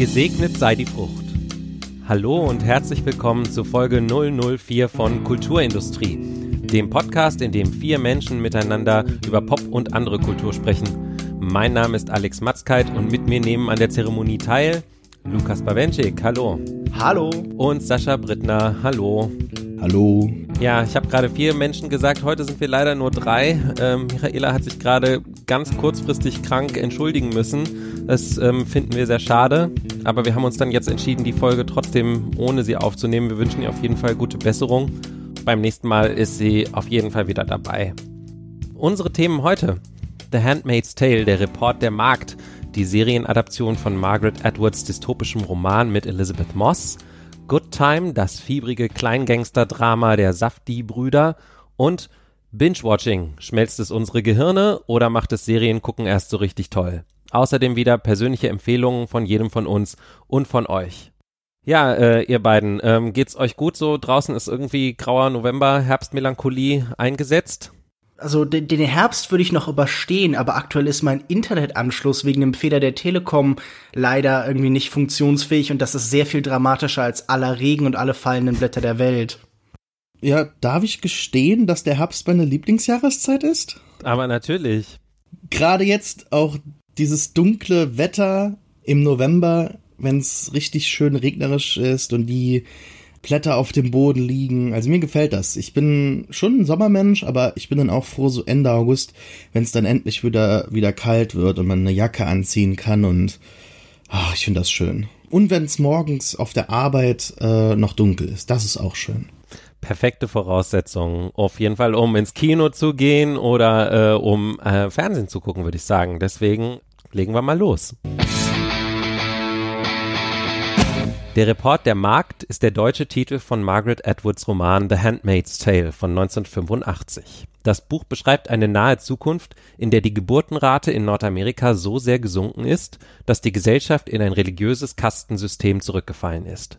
Gesegnet sei die Frucht. Hallo und herzlich willkommen zu Folge 004 von Kulturindustrie, dem Podcast, in dem vier Menschen miteinander über Pop und andere Kultur sprechen. Mein Name ist Alex Matzkeit und mit mir nehmen an der Zeremonie teil Lukas Bawenschik, hallo. Hallo. Und Sascha Brittner, hallo. Hallo. Ja, ich habe gerade vier Menschen gesagt, heute sind wir leider nur drei. Ähm, Michaela hat sich gerade ganz kurzfristig krank entschuldigen müssen. Das ähm, finden wir sehr schade, aber wir haben uns dann jetzt entschieden, die Folge trotzdem ohne sie aufzunehmen. Wir wünschen ihr auf jeden Fall gute Besserung. Beim nächsten Mal ist sie auf jeden Fall wieder dabei. Unsere Themen heute. The Handmaid's Tale, der Report der Markt, die Serienadaption von Margaret Atwoods dystopischem Roman mit Elizabeth Moss – Good Time, das fiebrige Kleingangster-Drama der Safdie-Brüder und Binge-Watching. Schmelzt es unsere Gehirne oder macht es Seriengucken erst so richtig toll? Außerdem wieder persönliche Empfehlungen von jedem von uns und von euch. Ja, äh, ihr beiden, ähm, geht's euch gut so? Draußen ist irgendwie grauer November, Herbstmelancholie eingesetzt? also den, den Herbst würde ich noch überstehen, aber aktuell ist mein Internetanschluss wegen dem Fehler der Telekom leider irgendwie nicht funktionsfähig und das ist sehr viel dramatischer als aller Regen und alle fallenden Blätter der Welt. Ja, darf ich gestehen, dass der Herbst meine Lieblingsjahreszeit ist? Aber natürlich. Gerade jetzt auch dieses dunkle Wetter im November, wenn es richtig schön regnerisch ist und die Blätter auf dem Boden liegen. Also mir gefällt das. Ich bin schon ein Sommermensch, aber ich bin dann auch froh, so Ende August, wenn es dann endlich wieder, wieder kalt wird und man eine Jacke anziehen kann und ach, ich finde das schön. Und wenn es morgens auf der Arbeit äh, noch dunkel ist, das ist auch schön. Perfekte Voraussetzungen. Auf jeden Fall, um ins Kino zu gehen oder äh, um äh, Fernsehen zu gucken, würde ich sagen. Deswegen legen wir mal los. Der Report der Markt ist der deutsche Titel von Margaret Atwoods Roman The Handmaid's Tale von 1985. Das Buch beschreibt eine nahe Zukunft, in der die Geburtenrate in Nordamerika so sehr gesunken ist, dass die Gesellschaft in ein religiöses Kastensystem zurückgefallen ist.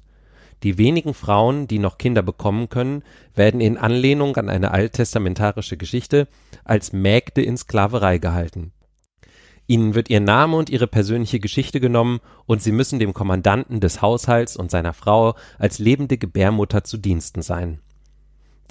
Die wenigen Frauen, die noch Kinder bekommen können, werden in Anlehnung an eine alttestamentarische Geschichte als Mägde in Sklaverei gehalten Ihnen wird Ihr Name und Ihre persönliche Geschichte genommen und Sie müssen dem Kommandanten des Haushalts und seiner Frau als lebende Gebärmutter zu Diensten sein.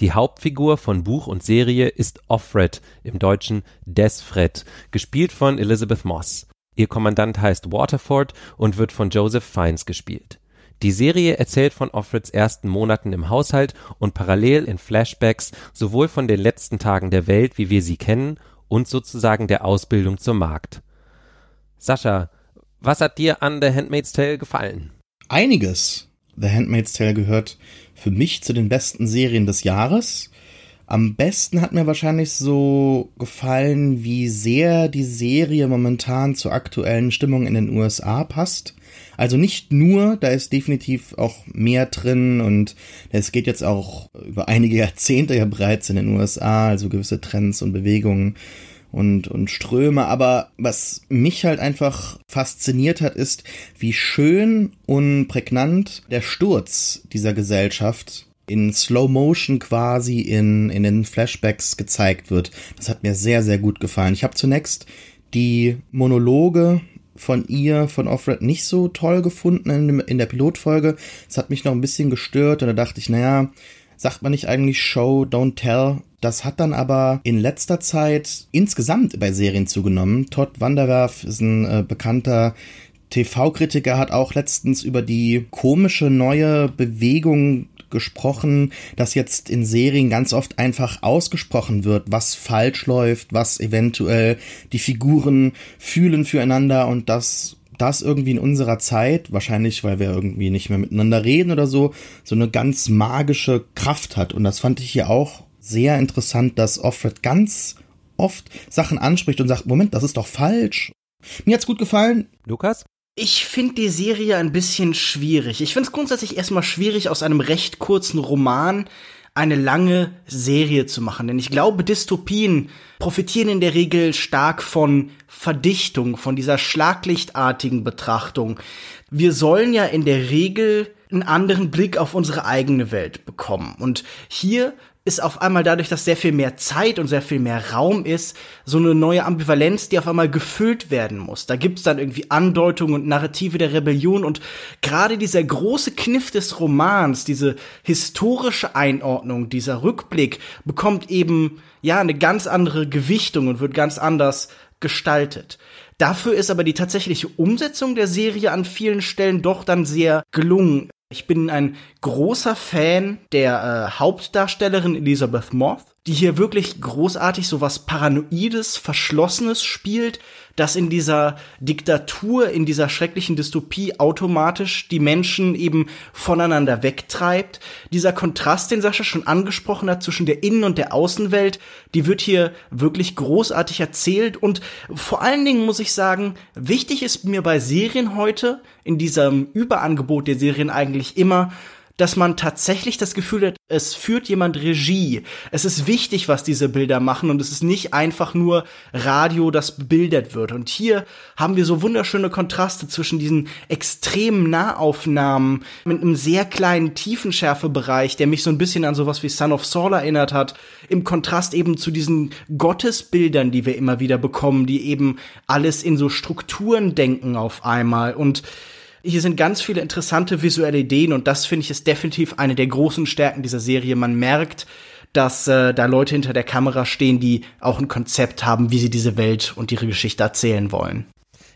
Die Hauptfigur von Buch und Serie ist Offred, im Deutschen Desfred, gespielt von Elizabeth Moss. Ihr Kommandant heißt Waterford und wird von Joseph Fiennes gespielt. Die Serie erzählt von Offreds ersten Monaten im Haushalt und parallel in Flashbacks sowohl von den letzten Tagen der Welt, wie wir sie kennen, und sozusagen der Ausbildung zur Magd. Sascha, was hat dir an The Handmaid's Tale gefallen? Einiges. The Handmaid's Tale gehört für mich zu den besten Serien des Jahres. Am besten hat mir wahrscheinlich so gefallen, wie sehr die Serie momentan zur aktuellen Stimmung in den USA passt. Also nicht nur, da ist definitiv auch mehr drin und es geht jetzt auch über einige Jahrzehnte ja bereits in den USA, also gewisse Trends und Bewegungen und, und Ströme. Aber was mich halt einfach fasziniert hat, ist, wie schön und prägnant der Sturz dieser Gesellschaft in Slow Motion quasi in, in den Flashbacks gezeigt wird. Das hat mir sehr, sehr gut gefallen. Ich habe zunächst die Monologe von ihr, von Offred, nicht so toll gefunden in, in der Pilotfolge. Es hat mich noch ein bisschen gestört und da dachte ich, naja, sagt man nicht eigentlich Show, don't tell? Das hat dann aber in letzter Zeit insgesamt bei Serien zugenommen. Todd Vanderwerf ist ein äh, bekannter TV-Kritiker, hat auch letztens über die komische neue Bewegung gesprochen, dass jetzt in Serien ganz oft einfach ausgesprochen wird, was falsch läuft, was eventuell die Figuren fühlen füreinander und dass das irgendwie in unserer Zeit, wahrscheinlich weil wir irgendwie nicht mehr miteinander reden oder so, so eine ganz magische Kraft hat. Und das fand ich hier auch sehr interessant, dass Offred ganz oft Sachen anspricht und sagt, Moment, das ist doch falsch. Mir hat's gut gefallen. Lukas? Ich finde die Serie ein bisschen schwierig. Ich finde es grundsätzlich erstmal schwierig, aus einem recht kurzen Roman eine lange Serie zu machen. Denn ich glaube, Dystopien profitieren in der Regel stark von Verdichtung, von dieser schlaglichtartigen Betrachtung. Wir sollen ja in der Regel einen anderen Blick auf unsere eigene Welt bekommen. Und hier ist auf einmal dadurch, dass sehr viel mehr Zeit und sehr viel mehr Raum ist, so eine neue Ambivalenz, die auf einmal gefüllt werden muss. Da gibt's dann irgendwie Andeutungen und Narrative der Rebellion und gerade dieser große Kniff des Romans, diese historische Einordnung, dieser Rückblick bekommt eben ja eine ganz andere Gewichtung und wird ganz anders gestaltet. Dafür ist aber die tatsächliche Umsetzung der Serie an vielen Stellen doch dann sehr gelungen. Ich bin ein großer Fan der äh, Hauptdarstellerin Elizabeth Moth, die hier wirklich großartig so was Paranoides, Verschlossenes spielt, dass in dieser Diktatur, in dieser schrecklichen Dystopie automatisch die Menschen eben voneinander wegtreibt. Dieser Kontrast, den Sascha schon angesprochen hat, zwischen der Innen- und der Außenwelt, die wird hier wirklich großartig erzählt und vor allen Dingen muss ich sagen, wichtig ist mir bei Serien heute, in diesem Überangebot der Serien eigentlich immer, dass man tatsächlich das Gefühl hat, es führt jemand Regie. Es ist wichtig, was diese Bilder machen und es ist nicht einfach nur Radio, das bebildert wird. Und hier haben wir so wunderschöne Kontraste zwischen diesen extremen Nahaufnahmen mit einem sehr kleinen Tiefenschärfebereich, der mich so ein bisschen an sowas wie Son of Saul erinnert hat, im Kontrast eben zu diesen Gottesbildern, die wir immer wieder bekommen, die eben alles in so Strukturen denken auf einmal und hier sind ganz viele interessante visuelle Ideen und das finde ich ist definitiv eine der großen Stärken dieser Serie. Man merkt, dass äh, da Leute hinter der Kamera stehen, die auch ein Konzept haben, wie sie diese Welt und ihre Geschichte erzählen wollen.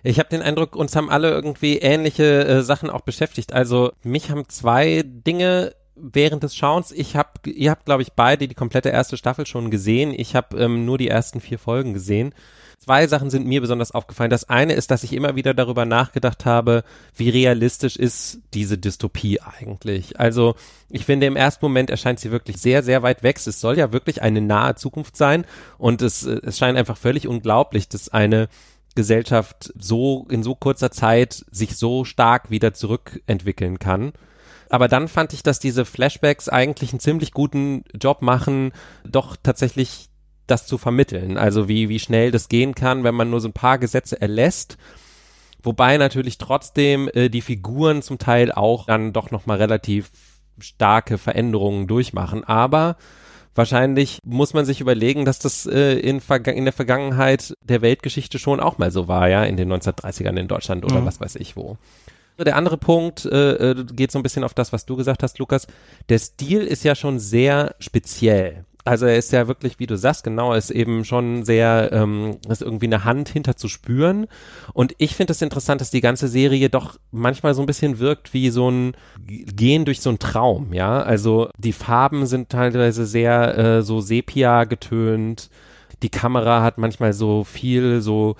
Ich habe den Eindruck, uns haben alle irgendwie ähnliche äh, Sachen auch beschäftigt. Also mich haben zwei Dinge während des Schauens. Ich habe, ihr habt glaube ich beide die komplette erste Staffel schon gesehen. Ich habe ähm, nur die ersten vier Folgen gesehen Zwei Sachen sind mir besonders aufgefallen. Das eine ist, dass ich immer wieder darüber nachgedacht habe, wie realistisch ist diese Dystopie eigentlich. Also ich finde, im ersten Moment erscheint sie wirklich sehr, sehr weit weg. Es soll ja wirklich eine nahe Zukunft sein und es, es scheint einfach völlig unglaublich, dass eine Gesellschaft so in so kurzer Zeit sich so stark wieder zurückentwickeln kann. Aber dann fand ich, dass diese Flashbacks eigentlich einen ziemlich guten Job machen, doch tatsächlich das zu vermitteln. Also wie, wie schnell das gehen kann, wenn man nur so ein paar Gesetze erlässt. Wobei natürlich trotzdem äh, die Figuren zum Teil auch dann doch nochmal relativ starke Veränderungen durchmachen. Aber wahrscheinlich muss man sich überlegen, dass das äh, in, in, der Vergangenheit der Weltgeschichte schon auch mal so war, ja, in den 1930ern in Deutschland oder mhm. was weiß ich wo. Der andere Punkt äh, äh, geht so ein bisschen auf das, was du gesagt hast, Lukas. Der Stil ist ja schon sehr speziell. Also er ist ja wirklich, wie du sagst, genau, ist eben schon sehr, ähm, ist irgendwie eine Hand hinter zu spüren. Und ich finde es das interessant, dass die ganze Serie doch manchmal so ein bisschen wirkt wie so ein Gehen durch so ein Traum, ja. Also die Farben sind teilweise sehr äh, so sepia getönt. Die Kamera hat manchmal so viel so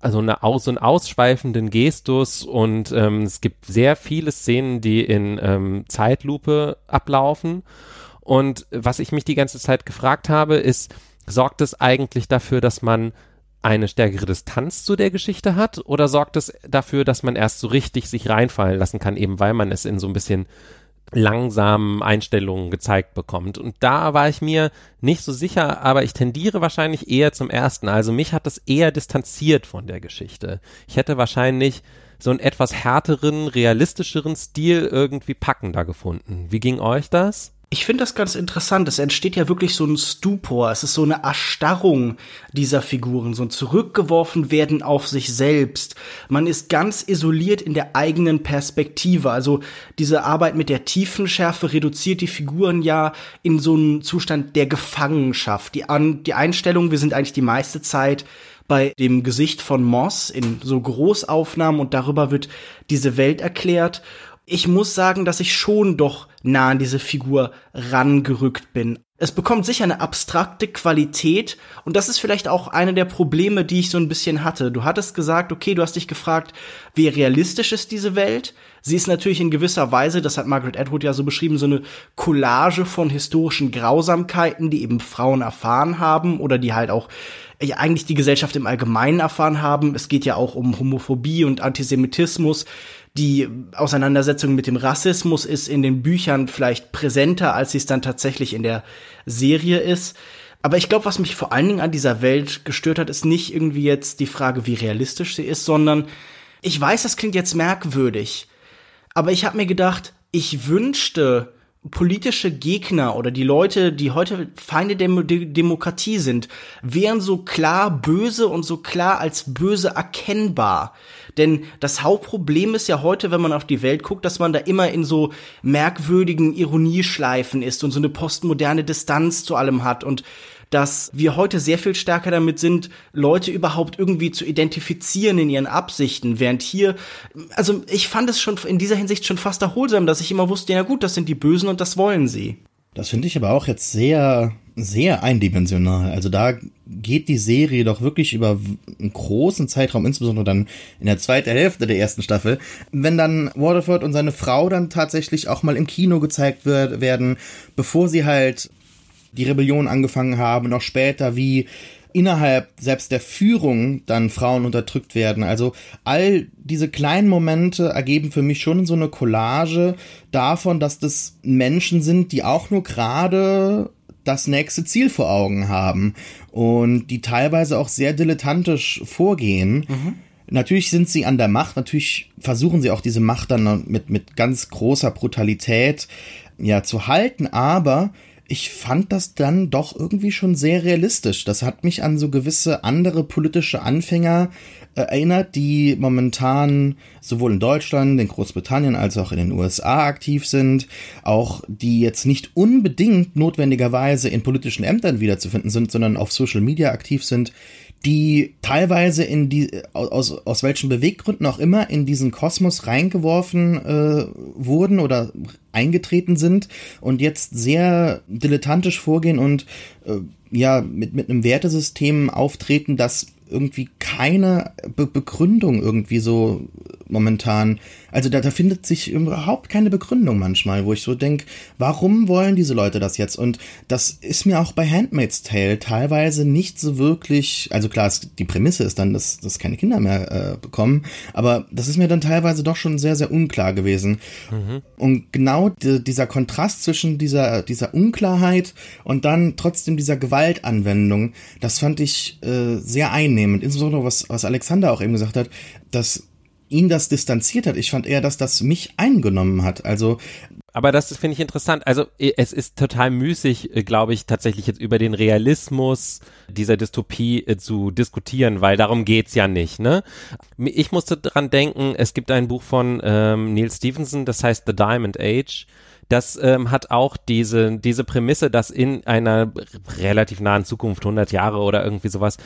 also eine aus, einen ausschweifenden Gestus und ähm, es gibt sehr viele Szenen, die in ähm, Zeitlupe ablaufen und was ich mich die ganze Zeit gefragt habe, ist, sorgt es eigentlich dafür, dass man eine stärkere Distanz zu der Geschichte hat oder sorgt es dafür, dass man erst so richtig sich reinfallen lassen kann, eben weil man es in so ein bisschen langsamen Einstellungen gezeigt bekommt. Und da war ich mir nicht so sicher, aber ich tendiere wahrscheinlich eher zum ersten. Also mich hat das eher distanziert von der Geschichte. Ich hätte wahrscheinlich so einen etwas härteren, realistischeren Stil irgendwie packender gefunden. Wie ging euch das? Ich finde das ganz interessant. Es entsteht ja wirklich so ein Stupor. Es ist so eine Erstarrung dieser Figuren, so ein Zurückgeworfen werden auf sich selbst. Man ist ganz isoliert in der eigenen Perspektive. Also diese Arbeit mit der Tiefenschärfe reduziert die Figuren ja in so einen Zustand der Gefangenschaft. Die, An die Einstellung, wir sind eigentlich die meiste Zeit bei dem Gesicht von Moss in so Großaufnahmen und darüber wird diese Welt erklärt ich muss sagen, dass ich schon doch nah an diese Figur rangerückt bin. Es bekommt sicher eine abstrakte Qualität und das ist vielleicht auch eine der Probleme, die ich so ein bisschen hatte. Du hattest gesagt, okay, du hast dich gefragt, wie realistisch ist diese Welt? Sie ist natürlich in gewisser Weise, das hat Margaret Atwood ja so beschrieben, so eine Collage von historischen Grausamkeiten, die eben Frauen erfahren haben oder die halt auch ja, eigentlich die Gesellschaft im Allgemeinen erfahren haben. Es geht ja auch um Homophobie und Antisemitismus die Auseinandersetzung mit dem Rassismus ist in den Büchern vielleicht präsenter, als sie es dann tatsächlich in der Serie ist. Aber ich glaube, was mich vor allen Dingen an dieser Welt gestört hat, ist nicht irgendwie jetzt die Frage, wie realistisch sie ist, sondern ich weiß, das klingt jetzt merkwürdig, aber ich habe mir gedacht, ich wünschte, politische Gegner oder die Leute, die heute Feinde der Demokratie sind, wären so klar böse und so klar als böse erkennbar. Denn das Hauptproblem ist ja heute, wenn man auf die Welt guckt, dass man da immer in so merkwürdigen Ironieschleifen ist und so eine postmoderne Distanz zu allem hat und dass wir heute sehr viel stärker damit sind, Leute überhaupt irgendwie zu identifizieren in ihren Absichten, während hier, also ich fand es schon in dieser Hinsicht schon fast erholsam, dass ich immer wusste, ja gut, das sind die Bösen und das wollen sie. Das finde ich aber auch jetzt sehr, sehr eindimensional. Also da geht die Serie doch wirklich über einen großen Zeitraum, insbesondere dann in der zweiten Hälfte der ersten Staffel, wenn dann Waterford und seine Frau dann tatsächlich auch mal im Kino gezeigt wird, werden, bevor sie halt die Rebellion angefangen haben auch später, wie innerhalb selbst der Führung dann Frauen unterdrückt werden. Also all diese kleinen Momente ergeben für mich schon so eine Collage davon, dass das Menschen sind, die auch nur gerade das nächste Ziel vor Augen haben und die teilweise auch sehr dilettantisch vorgehen. Mhm. Natürlich sind sie an der Macht, natürlich versuchen sie auch diese Macht dann mit, mit ganz großer Brutalität ja zu halten, aber ich fand das dann doch irgendwie schon sehr realistisch. Das hat mich an so gewisse andere politische Anfänger erinnert, die momentan sowohl in Deutschland, in Großbritannien als auch in den USA aktiv sind, auch die jetzt nicht unbedingt notwendigerweise in politischen Ämtern wiederzufinden sind, sondern auf Social Media aktiv sind, die teilweise in die aus aus welchen Beweggründen auch immer in diesen Kosmos reingeworfen äh, wurden oder eingetreten sind und jetzt sehr dilettantisch vorgehen und äh, ja mit mit einem Wertesystem auftreten, das irgendwie keine Be Begründung irgendwie so momentan. Also da, da findet sich überhaupt keine Begründung manchmal, wo ich so denke, warum wollen diese Leute das jetzt? Und das ist mir auch bei Handmaid's Tale teilweise nicht so wirklich, also klar, es, die Prämisse ist dann, dass, dass keine Kinder mehr äh, bekommen, aber das ist mir dann teilweise doch schon sehr, sehr unklar gewesen. Mhm. Und genau die, dieser Kontrast zwischen dieser, dieser Unklarheit und dann trotzdem dieser Gewaltanwendung, das fand ich äh, sehr einnehmend. Insbesondere was, was Alexander auch eben gesagt hat, dass ihn das distanziert hat. Ich fand eher, dass das mich eingenommen hat. Also aber das finde ich interessant. Also es ist total müßig, äh, glaube ich, tatsächlich jetzt über den Realismus dieser Dystopie äh, zu diskutieren, weil darum geht's ja nicht. Ne? Ich musste dran denken, es gibt ein Buch von ähm, Neil Stevenson, das heißt The Diamond Age. Das ähm, hat auch diese, diese Prämisse, dass in einer relativ nahen Zukunft, 100 Jahre oder irgendwie sowas,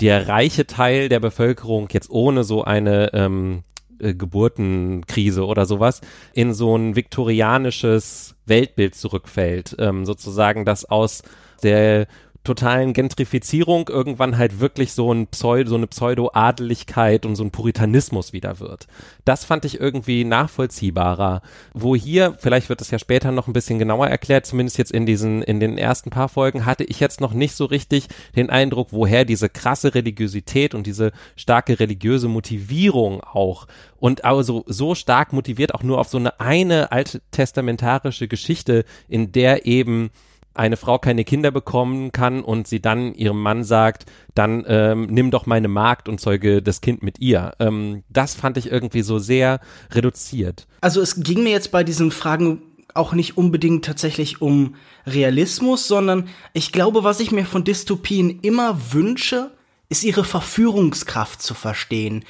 der reiche Teil der Bevölkerung jetzt ohne so eine ähm, äh, Geburtenkrise oder sowas in so ein viktorianisches Weltbild zurückfällt. Ähm, sozusagen, dass aus der totalen Gentrifizierung irgendwann halt wirklich so ein Pseudo, so eine Pseudo-Adeligkeit und so ein Puritanismus wieder wird. Das fand ich irgendwie nachvollziehbarer. Wo hier, vielleicht wird es ja später noch ein bisschen genauer erklärt, zumindest jetzt in diesen, in den ersten paar Folgen, hatte ich jetzt noch nicht so richtig den Eindruck, woher diese krasse Religiosität und diese starke religiöse Motivierung auch und also so stark motiviert auch nur auf so eine eine alttestamentarische Geschichte, in der eben eine Frau keine Kinder bekommen kann und sie dann ihrem Mann sagt, dann ähm, nimm doch meine Magd und zeuge das Kind mit ihr. Ähm, das fand ich irgendwie so sehr reduziert. Also es ging mir jetzt bei diesen Fragen auch nicht unbedingt tatsächlich um Realismus, sondern ich glaube, was ich mir von Dystopien immer wünsche, ist ihre Verführungskraft zu verstehen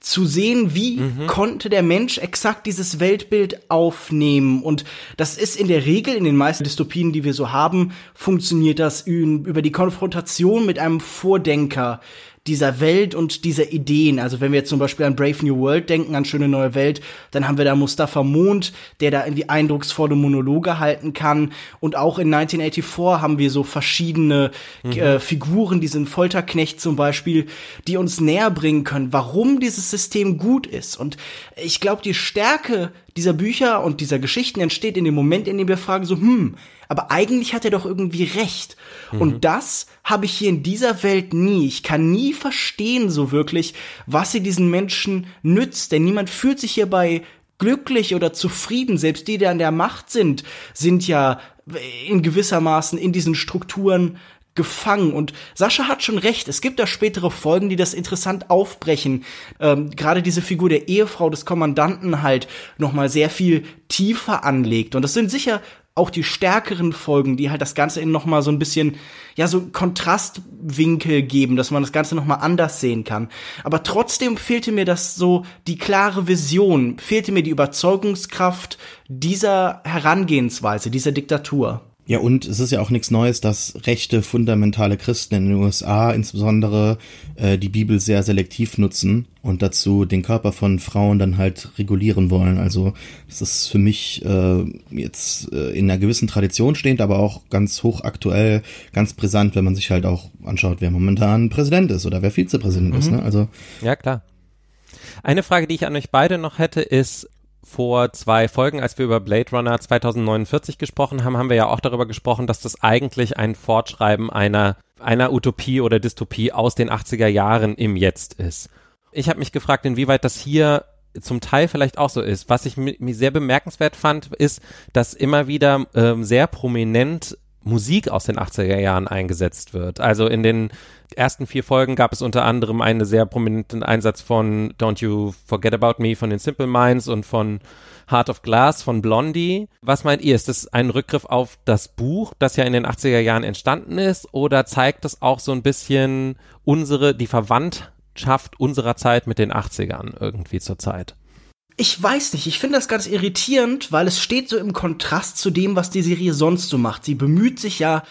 zu sehen, wie mhm. konnte der Mensch exakt dieses Weltbild aufnehmen. Und das ist in der Regel, in den meisten Dystopien, die wir so haben, funktioniert das über die Konfrontation mit einem Vordenker, dieser Welt und dieser Ideen. Also wenn wir jetzt zum Beispiel an Brave New World denken, an Schöne Neue Welt, dann haben wir da Mustafa Mond, der da irgendwie eindrucksvolle Monologe halten kann. Und auch in 1984 haben wir so verschiedene mhm. äh, Figuren, diesen Folterknecht zum Beispiel, die uns näher bringen können, warum dieses System gut ist. Und ich glaube, die Stärke dieser Bücher und dieser Geschichten entsteht in dem Moment, in dem wir fragen so, hm, aber eigentlich hat er doch irgendwie recht. Mhm. Und das habe ich hier in dieser Welt nie. Ich kann nie verstehen so wirklich, was sie diesen Menschen nützt, denn niemand fühlt sich hierbei glücklich oder zufrieden. Selbst die, die an der Macht sind, sind ja in gewissermaßen in diesen Strukturen gefangen. Und Sascha hat schon recht, es gibt da spätere Folgen, die das interessant aufbrechen. Ähm, Gerade diese Figur der Ehefrau des Kommandanten halt noch mal sehr viel tiefer anlegt. Und das sind sicher auch die stärkeren Folgen, die halt das Ganze in noch mal so ein bisschen, ja, so Kontrastwinkel geben, dass man das Ganze noch mal anders sehen kann. Aber trotzdem fehlte mir das so, die klare Vision, fehlte mir die Überzeugungskraft dieser Herangehensweise, dieser Diktatur. Ja, und es ist ja auch nichts Neues, dass rechte fundamentale Christen in den USA insbesondere äh, die Bibel sehr selektiv nutzen und dazu den Körper von Frauen dann halt regulieren wollen. Also das ist für mich äh, jetzt äh, in einer gewissen Tradition stehend, aber auch ganz hochaktuell, ganz brisant, wenn man sich halt auch anschaut, wer momentan Präsident ist oder wer Vizepräsident mhm. ist. Ne? Also ja klar. Eine Frage, die ich an euch beide noch hätte, ist, vor zwei Folgen, als wir über Blade Runner 2049 gesprochen haben, haben wir ja auch darüber gesprochen, dass das eigentlich ein Fortschreiben einer, einer Utopie oder Dystopie aus den 80er Jahren im Jetzt ist. Ich habe mich gefragt, inwieweit das hier zum Teil vielleicht auch so ist. Was ich mir sehr bemerkenswert fand, ist, dass immer wieder ähm, sehr prominent Musik aus den 80er Jahren eingesetzt wird. Also in den ersten vier Folgen gab es unter anderem einen sehr prominenten Einsatz von Don't You Forget About Me von den Simple Minds und von Heart of Glass von Blondie. Was meint ihr? Ist das ein Rückgriff auf das Buch, das ja in den 80er Jahren entstanden ist, oder zeigt das auch so ein bisschen unsere, die Verwandtschaft unserer Zeit mit den 80ern irgendwie zur Zeit? ich weiß nicht, ich finde das ganz irritierend, weil es steht so im Kontrast zu dem, was die Serie sonst so macht. Sie bemüht sich ja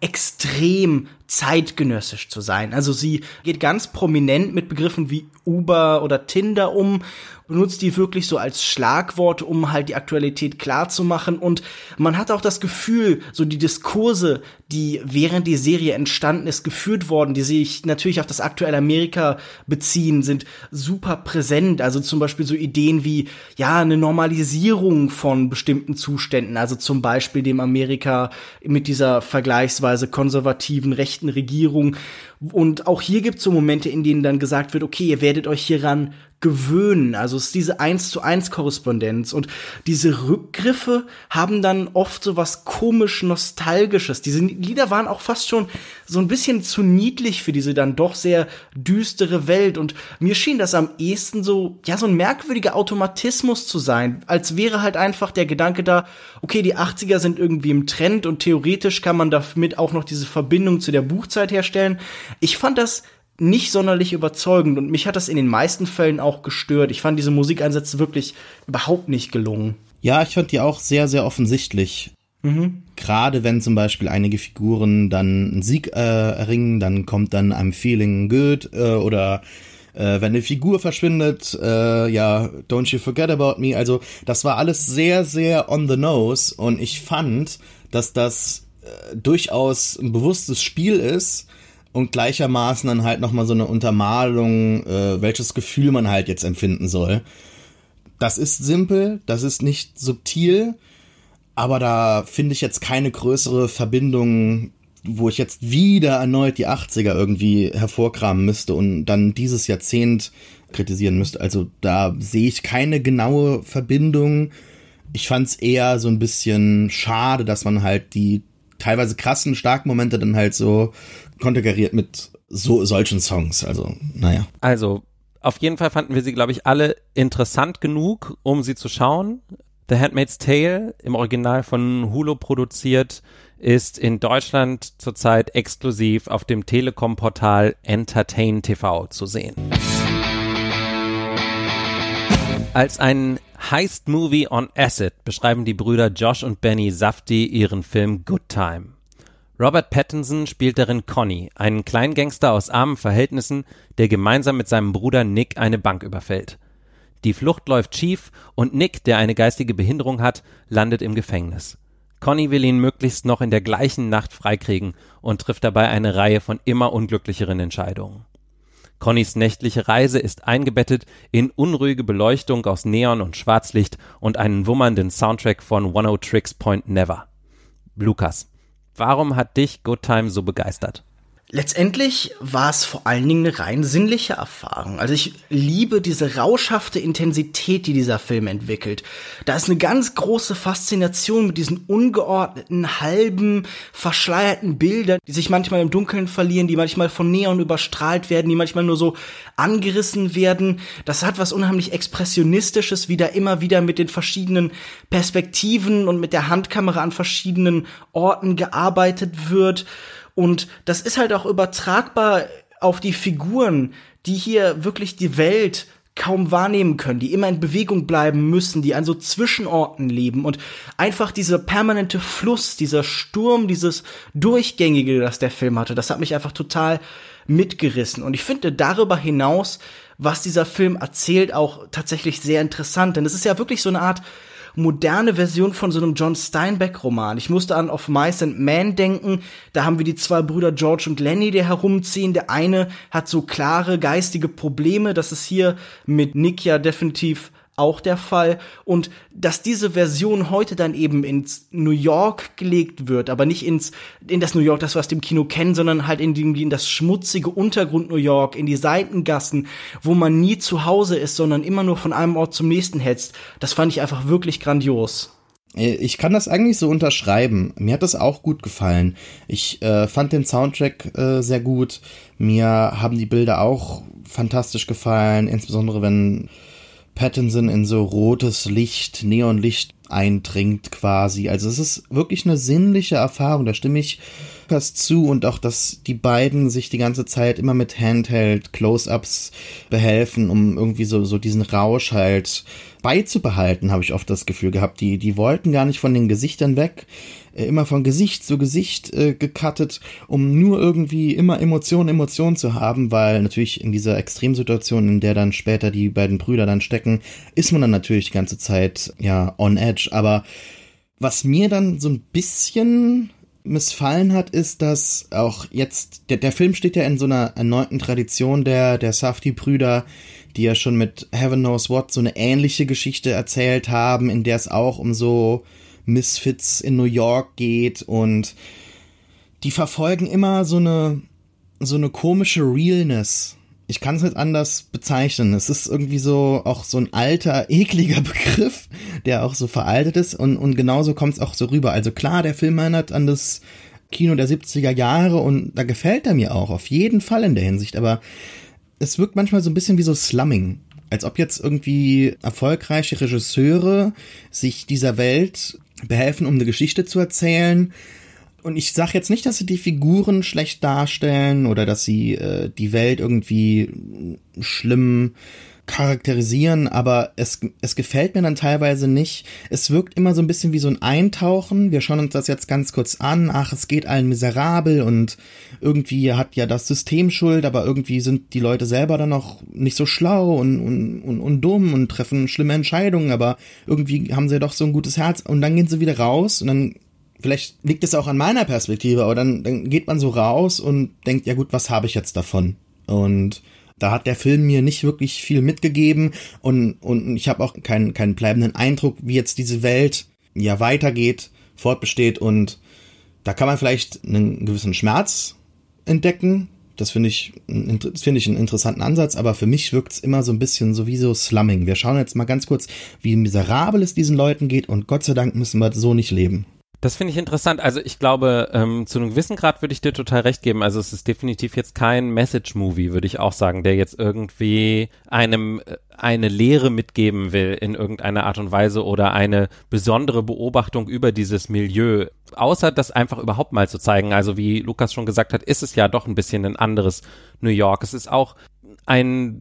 extrem zeitgenössisch zu sein. Also sie geht ganz prominent mit Begriffen wie Uber oder Tinder um benutzt die wirklich so als Schlagwort, um halt die Aktualität klar zu machen. Und man hat auch das Gefühl, so die Diskurse, die während die Serie entstanden ist, geführt worden, die sich natürlich auf das aktuelle Amerika beziehen, sind super präsent. Also zum Beispiel so Ideen wie, ja, eine Normalisierung von bestimmten Zuständen. Also zum Beispiel dem Amerika mit dieser vergleichsweise konservativen rechten Regierung. Und auch hier gibt es so Momente, in denen dann gesagt wird, okay, ihr werdet euch hieran gewöhnen. Also es ist diese eins zu eins Korrespondenz und diese Rückgriffe haben dann oft so was komisch nostalgisches. Diese Lieder waren auch fast schon so ein bisschen zu niedlich für diese dann doch sehr düstere Welt und mir schien das am ehesten so ja so ein merkwürdiger Automatismus zu sein, als wäre halt einfach der Gedanke da, okay, die 80er sind irgendwie im Trend und theoretisch kann man damit auch noch diese Verbindung zu der Buchzeit herstellen. Ich fand das nicht sonderlich überzeugend und mich hat das in den meisten Fällen auch gestört. Ich fand diese Musikeinsätze wirklich überhaupt nicht gelungen. Ja, ich fand die auch sehr, sehr offensichtlich. Mhm. Gerade wenn zum Beispiel einige Figuren dann einen Sieg äh, erringen, dann kommt dann I'm feeling good äh, oder äh, wenn eine Figur verschwindet, äh, ja, don't you forget about me. Also das war alles sehr, sehr on the nose und ich fand, dass das äh, durchaus ein bewusstes Spiel ist, und gleichermaßen dann halt nochmal so eine Untermalung, äh, welches Gefühl man halt jetzt empfinden soll. Das ist simpel, das ist nicht subtil, aber da finde ich jetzt keine größere Verbindung, wo ich jetzt wieder erneut die 80er irgendwie hervorkramen müsste und dann dieses Jahrzehnt kritisieren müsste. Also da sehe ich keine genaue Verbindung. Ich fand es eher so ein bisschen schade, dass man halt die teilweise krassen, starken Momente dann halt so konterkariert mit so solchen Songs. Also, naja. Also, auf jeden Fall fanden wir sie, glaube ich, alle interessant genug, um sie zu schauen. The Handmaid's Tale, im Original von Hulu produziert, ist in Deutschland zurzeit exklusiv auf dem Telekom-Portal Entertain TV zu sehen. Als ein Heist-Movie on Acid beschreiben die Brüder Josh und Benny Safdie ihren Film Good Time. Robert Pattinson spielt darin Conny, einen Kleingangster aus armen Verhältnissen, der gemeinsam mit seinem Bruder Nick eine Bank überfällt. Die Flucht läuft schief und Nick, der eine geistige Behinderung hat, landet im Gefängnis. Conny will ihn möglichst noch in der gleichen Nacht freikriegen und trifft dabei eine Reihe von immer unglücklicheren Entscheidungen. Connys nächtliche Reise ist eingebettet in unruhige Beleuchtung aus Neon und Schwarzlicht und einen wummernden Soundtrack von One O Tricks Point Never. Lukas, Warum hat dich Good Time so begeistert? Letztendlich war es vor allen Dingen eine rein sinnliche Erfahrung. Also ich liebe diese rauschhafte Intensität, die dieser Film entwickelt. Da ist eine ganz große Faszination mit diesen ungeordneten, halben, verschleierten Bildern, die sich manchmal im Dunkeln verlieren, die manchmal von Neon überstrahlt werden, die manchmal nur so angerissen werden. Das hat was unheimlich Expressionistisches, wie da immer wieder mit den verschiedenen Perspektiven und mit der Handkamera an verschiedenen Orten gearbeitet wird. Und das ist halt auch übertragbar auf die Figuren, die hier wirklich die Welt kaum wahrnehmen können, die immer in Bewegung bleiben müssen, die an so Zwischenorten leben und einfach dieser permanente Fluss, dieser Sturm, dieses Durchgängige, das der Film hatte, das hat mich einfach total mitgerissen. Und ich finde darüber hinaus, was dieser Film erzählt, auch tatsächlich sehr interessant, denn es ist ja wirklich so eine Art moderne Version von so einem John Steinbeck-Roman. Ich musste an Of Mice and Men denken. Da haben wir die zwei Brüder George und Lenny, die herumziehen. Der eine hat so klare geistige Probleme. Das ist hier mit Nick ja definitiv auch der Fall. Und dass diese Version heute dann eben ins New York gelegt wird, aber nicht ins, in das New York, das wir aus dem Kino kennen, sondern halt in, die, in das schmutzige Untergrund New York, in die Seitengassen, wo man nie zu Hause ist, sondern immer nur von einem Ort zum nächsten hetzt. Das fand ich einfach wirklich grandios. Äh, ich kann das eigentlich so unterschreiben. Mir hat das auch gut gefallen. Ich äh, fand den Soundtrack äh, sehr gut. Mir haben die Bilder auch fantastisch gefallen, insbesondere wenn Pattinson in so rotes Licht, Neonlicht eindringt quasi. Also es ist wirklich eine sinnliche Erfahrung, da stimme ich fast zu und auch, dass die beiden sich die ganze Zeit immer mit Handheld Close-ups behelfen, um irgendwie so, so diesen Rausch halt beizubehalten, habe ich oft das Gefühl gehabt. Die, die wollten gar nicht von den Gesichtern weg äh, immer von Gesicht zu Gesicht äh, gecuttet, um nur irgendwie immer Emotionen, Emotionen zu haben, weil natürlich in dieser Extremsituation, in der dann später die beiden Brüder dann stecken, ist man dann natürlich die ganze Zeit ja on edge. Aber was mir dann so ein bisschen missfallen hat, ist, dass auch jetzt, der, der Film steht ja in so einer erneuten Tradition der, der Safdie-Brüder, die ja schon mit Heaven Knows What so eine ähnliche Geschichte erzählt haben, in der es auch um so Misfits in New York geht und die verfolgen immer so eine, so eine komische Realness. Ich kann es nicht anders bezeichnen. Es ist irgendwie so auch so ein alter, ekliger Begriff, der auch so veraltet ist und, und genauso kommt es auch so rüber. Also klar, der Film erinnert an das Kino der 70er Jahre und da gefällt er mir auch, auf jeden Fall in der Hinsicht, aber es wirkt manchmal so ein bisschen wie so Slumming. Als ob jetzt irgendwie erfolgreiche Regisseure sich dieser Welt behelfen, um eine Geschichte zu erzählen. Und ich sage jetzt nicht, dass sie die Figuren schlecht darstellen oder dass sie äh, die Welt irgendwie schlimm charakterisieren, aber es, es gefällt mir dann teilweise nicht. Es wirkt immer so ein bisschen wie so ein Eintauchen. Wir schauen uns das jetzt ganz kurz an. Ach, es geht allen miserabel und irgendwie hat ja das System Schuld, aber irgendwie sind die Leute selber dann noch nicht so schlau und, und, und, und dumm und treffen schlimme Entscheidungen, aber irgendwie haben sie doch so ein gutes Herz und dann gehen sie wieder raus und dann Vielleicht liegt es auch an meiner Perspektive, aber dann, dann geht man so raus und denkt, ja gut, was habe ich jetzt davon? Und da hat der Film mir nicht wirklich viel mitgegeben und, und ich habe auch keinen, keinen bleibenden Eindruck, wie jetzt diese Welt ja weitergeht, fortbesteht und da kann man vielleicht einen gewissen Schmerz entdecken. Das finde ich, das finde ich einen interessanten Ansatz, aber für mich wirkt es immer so ein bisschen so wie so Slumming. Wir schauen jetzt mal ganz kurz, wie miserabel es diesen Leuten geht und Gott sei Dank müssen wir so nicht leben. Das finde ich interessant. Also ich glaube, ähm, zu einem gewissen Grad würde ich dir total recht geben. Also es ist definitiv jetzt kein Message-Movie, würde ich auch sagen, der jetzt irgendwie einem äh, eine Lehre mitgeben will in irgendeiner Art und Weise oder eine besondere Beobachtung über dieses Milieu. Außer das einfach überhaupt mal zu zeigen. Also wie Lukas schon gesagt hat, ist es ja doch ein bisschen ein anderes New York. Es ist auch ein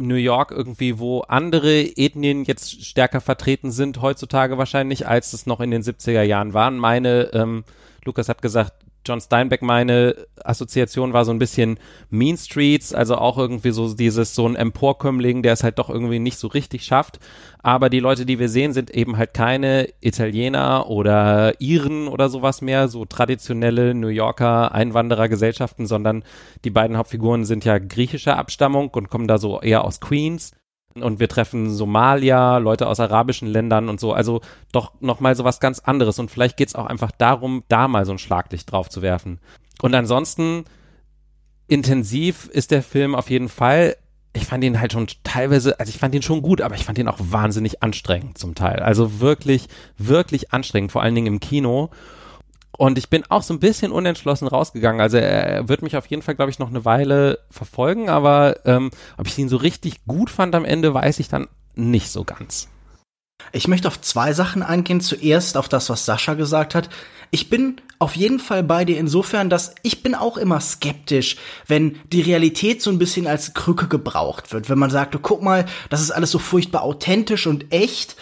New York irgendwie, wo andere Ethnien jetzt stärker vertreten sind heutzutage wahrscheinlich, als es noch in den 70er Jahren waren. Meine, ähm, Lukas hat gesagt, John Steinbeck meine Assoziation war so ein bisschen Mean Streets, also auch irgendwie so dieses so ein Emporkömmling, der es halt doch irgendwie nicht so richtig schafft. Aber die Leute, die wir sehen, sind eben halt keine Italiener oder Iren oder sowas mehr, so traditionelle New Yorker Einwanderergesellschaften, sondern die beiden Hauptfiguren sind ja griechischer Abstammung und kommen da so eher aus Queens und wir treffen Somalier, Leute aus arabischen Ländern und so. Also doch nochmal so was ganz anderes. Und vielleicht geht es auch einfach darum, da mal so ein Schlaglicht drauf zu werfen. Und ansonsten intensiv ist der Film auf jeden Fall. Ich fand ihn halt schon teilweise, also ich fand ihn schon gut, aber ich fand ihn auch wahnsinnig anstrengend zum Teil. Also wirklich, wirklich anstrengend, vor allen Dingen im Kino. Und ich bin auch so ein bisschen unentschlossen rausgegangen. Also er wird mich auf jeden Fall, glaube ich, noch eine Weile verfolgen, aber ähm, ob ich ihn so richtig gut fand am Ende, weiß ich dann nicht so ganz. Ich möchte auf zwei Sachen eingehen. Zuerst auf das, was Sascha gesagt hat. Ich bin auf jeden Fall bei dir insofern, dass ich bin auch immer skeptisch, wenn die Realität so ein bisschen als Krücke gebraucht wird. Wenn man sagt, guck mal, das ist alles so furchtbar authentisch und echt.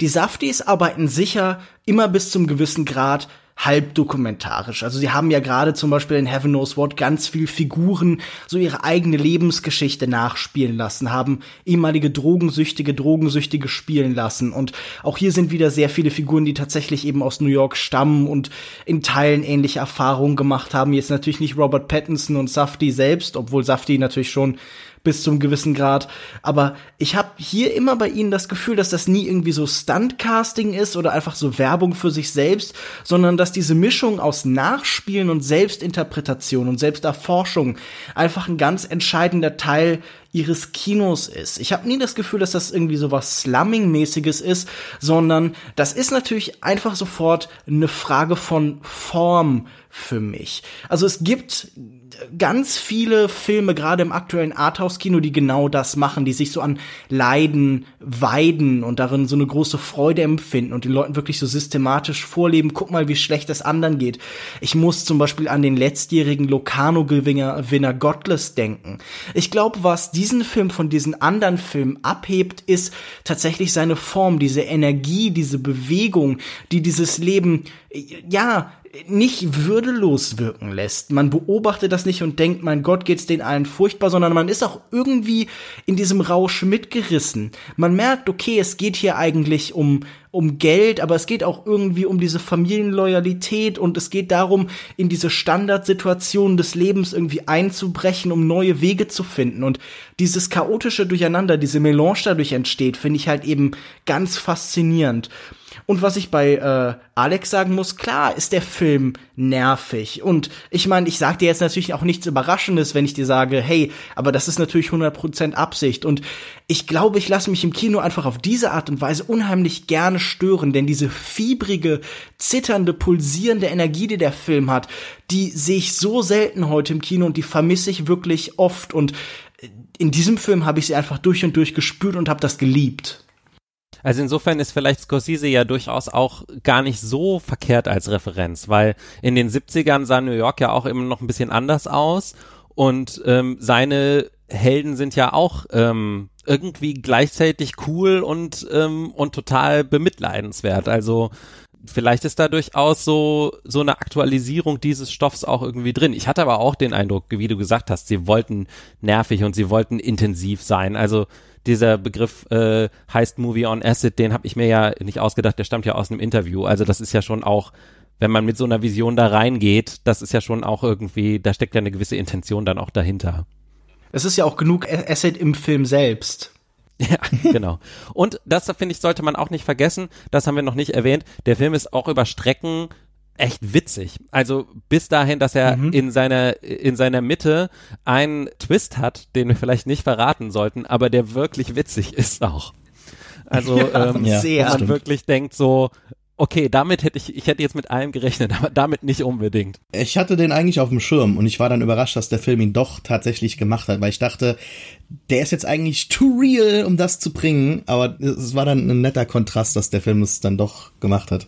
Die Saftis arbeiten sicher immer bis zum gewissen Grad halb dokumentarisch. Also sie haben ja gerade zum Beispiel in Heaven Knows What ganz viel Figuren so ihre eigene Lebensgeschichte nachspielen lassen, haben ehemalige Drogensüchtige Drogensüchtige spielen lassen und auch hier sind wieder sehr viele Figuren, die tatsächlich eben aus New York stammen und in Teilen ähnliche Erfahrungen gemacht haben. Jetzt natürlich nicht Robert Pattinson und Safdie selbst, obwohl Safdie natürlich schon bis zum gewissen Grad. Aber ich habe hier immer bei ihnen das Gefühl, dass das nie irgendwie so Stuntcasting ist oder einfach so Werbung für sich selbst, sondern dass diese Mischung aus Nachspielen und Selbstinterpretation und Selbsterforschung einfach ein ganz entscheidender Teil ihres Kinos ist. Ich habe nie das Gefühl, dass das irgendwie so was Slumming-mäßiges ist, sondern das ist natürlich einfach sofort eine Frage von Form für mich. Also es gibt ganz viele Filme, gerade im aktuellen Arthouse-Kino, die genau das machen, die sich so an Leiden weiden und darin so eine große Freude empfinden und den Leuten wirklich so systematisch vorleben, guck mal, wie schlecht es anderen geht. Ich muss zum Beispiel an den letztjährigen Locarno-Gewinner Winner Godless denken. Ich glaube, was diesen Film von diesen anderen Filmen abhebt, ist tatsächlich seine Form, diese Energie, diese Bewegung, die dieses Leben, ja, nicht würdelos wirken lässt. Man beobachtet das nicht und denkt, mein Gott, geht's den allen furchtbar, sondern man ist auch irgendwie in diesem Rausch mitgerissen. Man merkt, okay, es geht hier eigentlich um um Geld, aber es geht auch irgendwie um diese Familienloyalität und es geht darum, in diese Standardsituationen des Lebens irgendwie einzubrechen, um neue Wege zu finden. Und dieses chaotische Durcheinander, diese Melange dadurch entsteht, finde ich halt eben ganz faszinierend. Und was ich bei äh, Alex sagen muss, klar ist der Film nervig. Und ich meine, ich sage dir jetzt natürlich auch nichts Überraschendes, wenn ich dir sage, hey, aber das ist natürlich 100% Absicht. Und ich glaube, ich lasse mich im Kino einfach auf diese Art und Weise unheimlich gerne stören, denn diese fiebrige, zitternde, pulsierende Energie, die der Film hat, die sehe ich so selten heute im Kino und die vermisse ich wirklich oft. Und in diesem Film habe ich sie einfach durch und durch gespürt und habe das geliebt. Also insofern ist vielleicht Scorsese ja durchaus auch gar nicht so verkehrt als Referenz, weil in den 70ern sah New York ja auch immer noch ein bisschen anders aus und ähm, seine Helden sind ja auch ähm, irgendwie gleichzeitig cool und ähm, und total bemitleidenswert. Also vielleicht ist da durchaus so so eine Aktualisierung dieses Stoffs auch irgendwie drin. Ich hatte aber auch den Eindruck, wie du gesagt hast, sie wollten nervig und sie wollten intensiv sein. Also dieser Begriff äh, heißt Movie on Acid, den habe ich mir ja nicht ausgedacht, der stammt ja aus einem Interview. Also das ist ja schon auch, wenn man mit so einer Vision da reingeht, das ist ja schon auch irgendwie, da steckt ja eine gewisse Intention dann auch dahinter. Es ist ja auch genug Acid im Film selbst. Ja, genau. Und das, finde ich, sollte man auch nicht vergessen, das haben wir noch nicht erwähnt, der Film ist auch über Strecken echt witzig. Also bis dahin, dass er mhm. in seiner in seiner Mitte einen Twist hat, den wir vielleicht nicht verraten sollten, aber der wirklich witzig ist auch. Also ja, ähm, sehr. man wirklich denkt so, okay, damit hätte ich, ich hätte jetzt mit allem gerechnet, aber damit nicht unbedingt. Ich hatte den eigentlich auf dem Schirm und ich war dann überrascht, dass der Film ihn doch tatsächlich gemacht hat, weil ich dachte, der ist jetzt eigentlich too real, um das zu bringen, aber es war dann ein netter Kontrast, dass der Film es dann doch gemacht hat.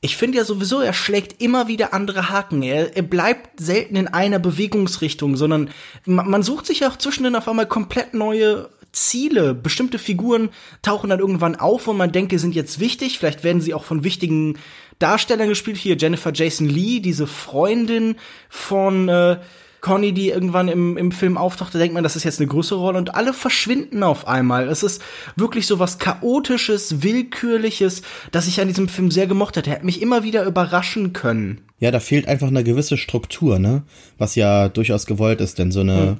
Ich finde ja sowieso, er schlägt immer wieder andere Haken. Er, er bleibt selten in einer Bewegungsrichtung, sondern man, man sucht sich ja auch zwischendrin auf einmal komplett neue Ziele. Bestimmte Figuren tauchen dann irgendwann auf und man denkt, die sind jetzt wichtig. Vielleicht werden sie auch von wichtigen Darstellern gespielt. Hier Jennifer Jason Lee, diese Freundin von äh, Conny, die irgendwann im, im Film auftauchte, denkt man, das ist jetzt eine größere Rolle und alle verschwinden auf einmal. Es ist wirklich so was chaotisches, willkürliches, das ich an diesem Film sehr gemocht hätte. Er hat mich immer wieder überraschen können. Ja, da fehlt einfach eine gewisse Struktur, ne? Was ja durchaus gewollt ist, denn so eine hm.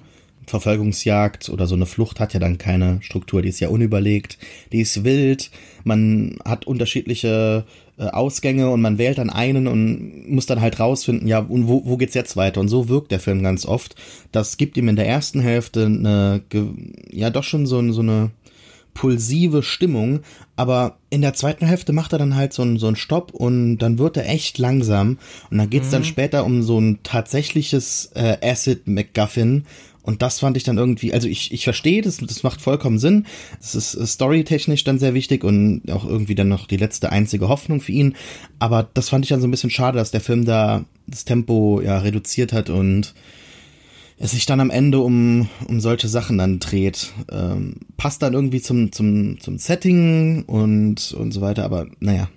Verfolgungsjagd oder so eine Flucht hat ja dann keine Struktur, die ist ja unüberlegt, die ist wild, man hat unterschiedliche äh, Ausgänge und man wählt dann einen und muss dann halt rausfinden, ja, und wo, wo geht's jetzt weiter? Und so wirkt der Film ganz oft. Das gibt ihm in der ersten Hälfte eine, ja, doch schon so, so eine pulsive Stimmung, aber in der zweiten Hälfte macht er dann halt so einen, so einen Stopp und dann wird er echt langsam und dann geht's mhm. dann später um so ein tatsächliches äh, Acid McGuffin und das fand ich dann irgendwie, also ich, ich verstehe, das, das macht vollkommen Sinn. Es ist äh, storytechnisch dann sehr wichtig und auch irgendwie dann noch die letzte einzige Hoffnung für ihn. Aber das fand ich dann so ein bisschen schade, dass der Film da das Tempo ja reduziert hat und es sich dann am Ende um, um solche Sachen dann dreht. Ähm, passt dann irgendwie zum, zum, zum Setting und, und so weiter, aber naja.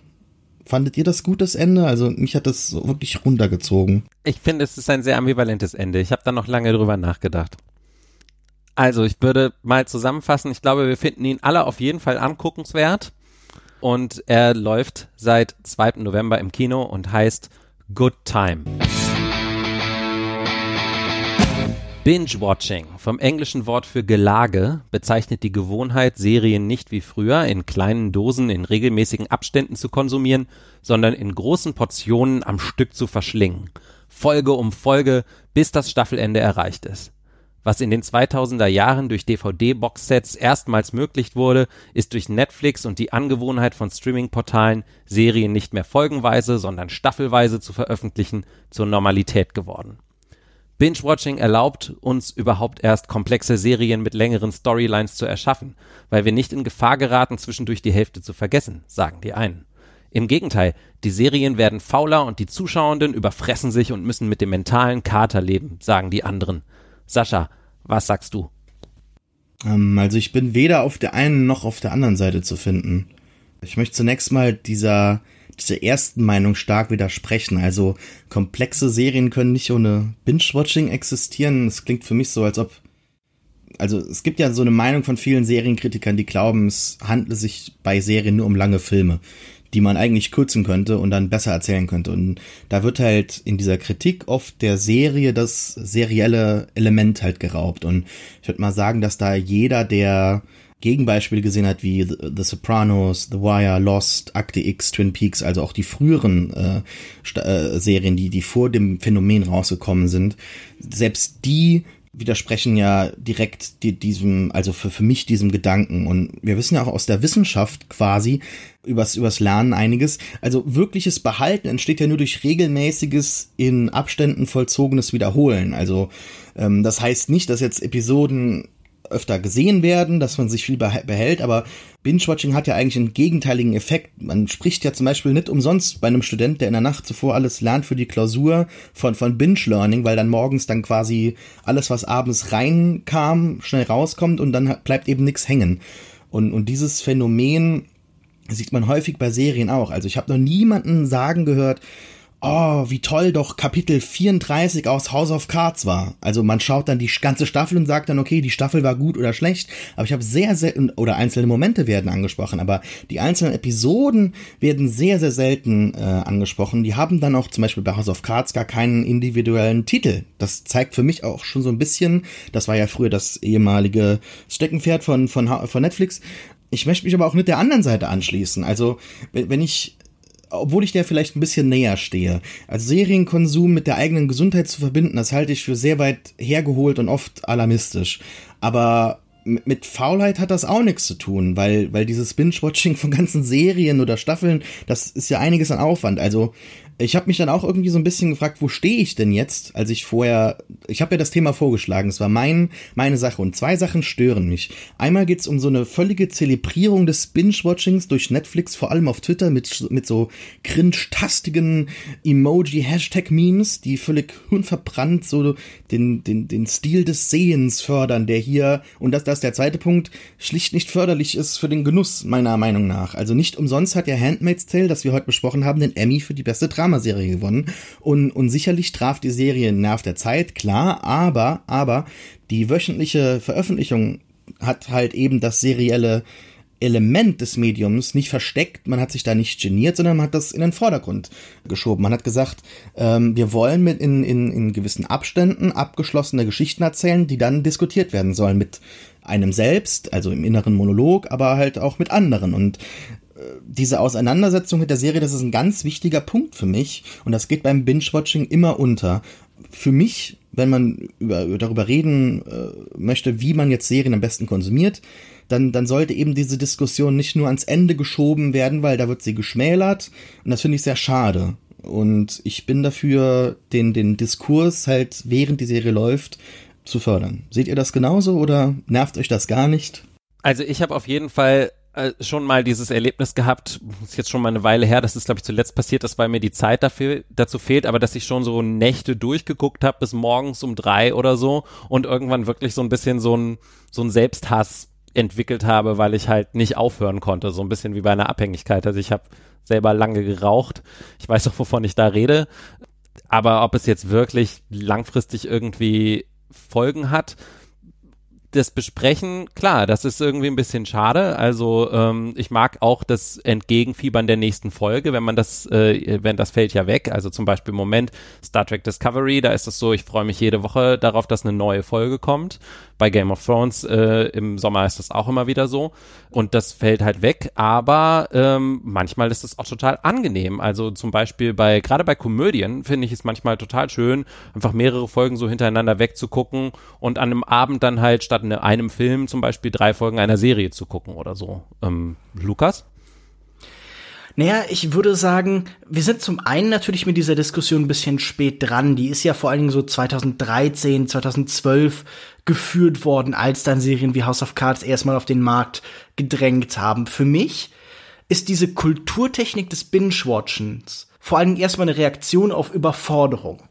Fandet ihr das gut, das Ende? Also mich hat das wirklich runtergezogen. Ich finde, es ist ein sehr ambivalentes Ende. Ich habe da noch lange drüber nachgedacht. Also, ich würde mal zusammenfassen. Ich glaube, wir finden ihn alle auf jeden Fall anguckenswert. Und er läuft seit 2. November im Kino und heißt Good Time. Binge-Watching, vom englischen Wort für Gelage, bezeichnet die Gewohnheit, Serien nicht wie früher in kleinen Dosen in regelmäßigen Abständen zu konsumieren, sondern in großen Portionen am Stück zu verschlingen. Folge um Folge, bis das Staffelende erreicht ist. Was in den 2000er Jahren durch DVD-Boxsets erstmals möglich wurde, ist durch Netflix und die Angewohnheit von Streaming-Portalen, Serien nicht mehr folgenweise, sondern staffelweise zu veröffentlichen, zur Normalität geworden. Binge-Watching erlaubt uns überhaupt erst komplexe Serien mit längeren Storylines zu erschaffen, weil wir nicht in Gefahr geraten, zwischendurch die Hälfte zu vergessen, sagen die einen. Im Gegenteil, die Serien werden fauler und die Zuschauenden überfressen sich und müssen mit dem mentalen Kater leben, sagen die anderen. Sascha, was sagst du? Ähm, also ich bin weder auf der einen noch auf der anderen Seite zu finden. Ich möchte zunächst mal dieser dieser ersten Meinung stark widersprechen. Also komplexe Serien können nicht ohne Binge-Watching existieren. Es klingt für mich so, als ob also es gibt ja so eine Meinung von vielen Serienkritikern, die glauben, es handle sich bei Serien nur um lange Filme, die man eigentlich kürzen könnte und dann besser erzählen könnte. Und da wird halt in dieser Kritik oft der Serie das serielle Element halt geraubt. Und ich würde mal sagen, dass da jeder, der Gegenbeispiele gesehen hat wie The, The, Sopranos, The Wire, Lost, Akte X, Twin Peaks, also auch die früheren äh, äh, Serien, die, die vor dem Phänomen rausgekommen sind, selbst die widersprechen ja direkt die, diesem, also für, für mich diesem Gedanken. Und wir wissen ja auch aus der Wissenschaft quasi übers, übers Lernen einiges. Also wirkliches Behalten entsteht ja nur durch regelmäßiges in Abständen vollzogenes Wiederholen. Also ähm, das heißt nicht, dass jetzt Episoden öfter gesehen werden, dass man sich viel behält, aber Binge-Watching hat ja eigentlich einen gegenteiligen Effekt. Man spricht ja zum Beispiel nicht umsonst bei einem Student, der in der Nacht zuvor alles lernt für die Klausur von, von Binge-Learning, weil dann morgens dann quasi alles, was abends reinkam, schnell rauskommt und dann bleibt eben nichts hängen. Und, und dieses Phänomen sieht man häufig bei Serien auch. Also ich habe noch niemanden sagen gehört, oh, wie toll doch Kapitel 34 aus House of Cards war. Also man schaut dann die ganze Staffel und sagt dann, okay, die Staffel war gut oder schlecht, aber ich habe sehr selten, oder einzelne Momente werden angesprochen, aber die einzelnen Episoden werden sehr, sehr selten äh, angesprochen. Die haben dann auch zum Beispiel bei House of Cards gar keinen individuellen Titel. Das zeigt für mich auch schon so ein bisschen, das war ja früher das ehemalige Steckenpferd von, von, von Netflix, ich möchte mich aber auch mit der anderen Seite anschließen. Also, wenn ich obwohl ich der vielleicht ein bisschen näher stehe. Also Serienkonsum mit der eigenen Gesundheit zu verbinden, das halte ich für sehr weit hergeholt und oft alarmistisch. Aber mit Faulheit hat das auch nichts zu tun, weil, weil dieses Binge-Watching von ganzen Serien oder Staffeln, das ist ja einiges an Aufwand. Also ich habe mich dann auch irgendwie so ein bisschen gefragt, wo stehe ich denn jetzt, als ich vorher, ich habe ja das Thema vorgeschlagen, es war mein, meine Sache und zwei Sachen stören mich. Einmal geht's um so eine völlige Zelebrierung des Binge-Watchings durch Netflix, vor allem auf Twitter mit, mit so cringe-tastigen Emoji-Hashtag-Memes, die völlig unverbrannt so den, den, den Stil des Sehens fördern, der hier, und das, das ist der zweite Punkt, schlicht nicht förderlich ist für den Genuss, meiner Meinung nach. Also nicht umsonst hat ja Handmaid's Tale, das wir heute besprochen haben, den Emmy für die beste Drama Dramaserie gewonnen. Und, und sicherlich traf die Serie Nerv der Zeit, klar, aber, aber die wöchentliche Veröffentlichung hat halt eben das serielle Element des Mediums nicht versteckt, man hat sich da nicht geniert, sondern man hat das in den Vordergrund geschoben. Man hat gesagt, ähm, wir wollen mit in, in, in gewissen Abständen abgeschlossene Geschichten erzählen, die dann diskutiert werden sollen mit einem selbst, also im inneren Monolog, aber halt auch mit anderen. Und diese Auseinandersetzung mit der Serie, das ist ein ganz wichtiger Punkt für mich und das geht beim Binge-Watching immer unter. Für mich, wenn man über, darüber reden äh, möchte, wie man jetzt Serien am besten konsumiert, dann, dann sollte eben diese Diskussion nicht nur ans Ende geschoben werden, weil da wird sie geschmälert und das finde ich sehr schade. Und ich bin dafür, den, den Diskurs halt während die Serie läuft zu fördern. Seht ihr das genauso oder nervt euch das gar nicht? Also ich habe auf jeden Fall äh, schon mal dieses Erlebnis gehabt, ist jetzt schon mal eine Weile her, das ist glaube ich zuletzt passiert, dass weil mir die Zeit dafür dazu fehlt, aber dass ich schon so Nächte durchgeguckt habe bis morgens um drei oder so und irgendwann wirklich so ein bisschen so ein so ein Selbsthass entwickelt habe, weil ich halt nicht aufhören konnte, so ein bisschen wie bei einer Abhängigkeit. Also ich habe selber lange geraucht, ich weiß auch wovon ich da rede, aber ob es jetzt wirklich langfristig irgendwie Folgen hat, das Besprechen, klar, das ist irgendwie ein bisschen schade. Also ähm, ich mag auch das Entgegenfiebern der nächsten Folge, wenn man das, äh, wenn das fällt ja weg. Also zum Beispiel im Moment Star Trek Discovery, da ist es so, ich freue mich jede Woche darauf, dass eine neue Folge kommt. Bei Game of Thrones äh, im Sommer ist das auch immer wieder so. Und das fällt halt weg, aber ähm, manchmal ist es auch total angenehm. Also zum Beispiel bei, gerade bei Komödien finde ich es manchmal total schön, einfach mehrere Folgen so hintereinander wegzugucken und an einem Abend dann halt statt in einem Film zum Beispiel drei Folgen einer Serie zu gucken oder so. Ähm, Lukas? Naja, ich würde sagen, wir sind zum einen natürlich mit dieser Diskussion ein bisschen spät dran. Die ist ja vor allen Dingen so 2013, 2012 geführt worden, als dann Serien wie House of Cards erstmal auf den Markt gedrängt haben. Für mich ist diese Kulturtechnik des Binge-Watchens vor allen Dingen erstmal eine Reaktion auf Überforderung.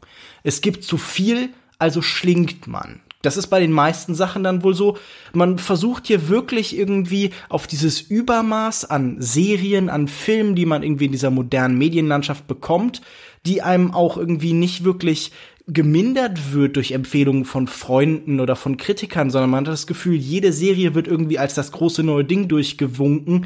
Es gibt zu viel, also schlingt man. Das ist bei den meisten Sachen dann wohl so. Man versucht hier wirklich irgendwie auf dieses Übermaß an Serien, an Filmen, die man irgendwie in dieser modernen Medienlandschaft bekommt, die einem auch irgendwie nicht wirklich gemindert wird durch Empfehlungen von Freunden oder von Kritikern, sondern man hat das Gefühl, jede Serie wird irgendwie als das große neue Ding durchgewunken.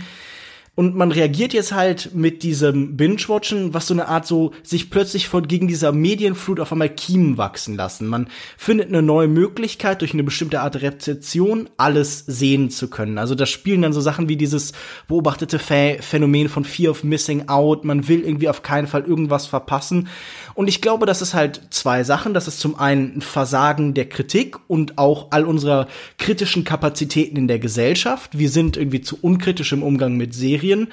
Und man reagiert jetzt halt mit diesem Binge-Watchen, was so eine Art so sich plötzlich von gegen dieser Medienflut auf einmal Kiemen wachsen lassen. Man findet eine neue Möglichkeit, durch eine bestimmte Art Rezeption alles sehen zu können. Also da spielen dann so Sachen wie dieses beobachtete Phänomen von Fear of Missing Out. Man will irgendwie auf keinen Fall irgendwas verpassen. Und ich glaube, das ist halt zwei Sachen. Das ist zum einen ein Versagen der Kritik und auch all unserer kritischen Kapazitäten in der Gesellschaft. Wir sind irgendwie zu unkritisch im Umgang mit Serien.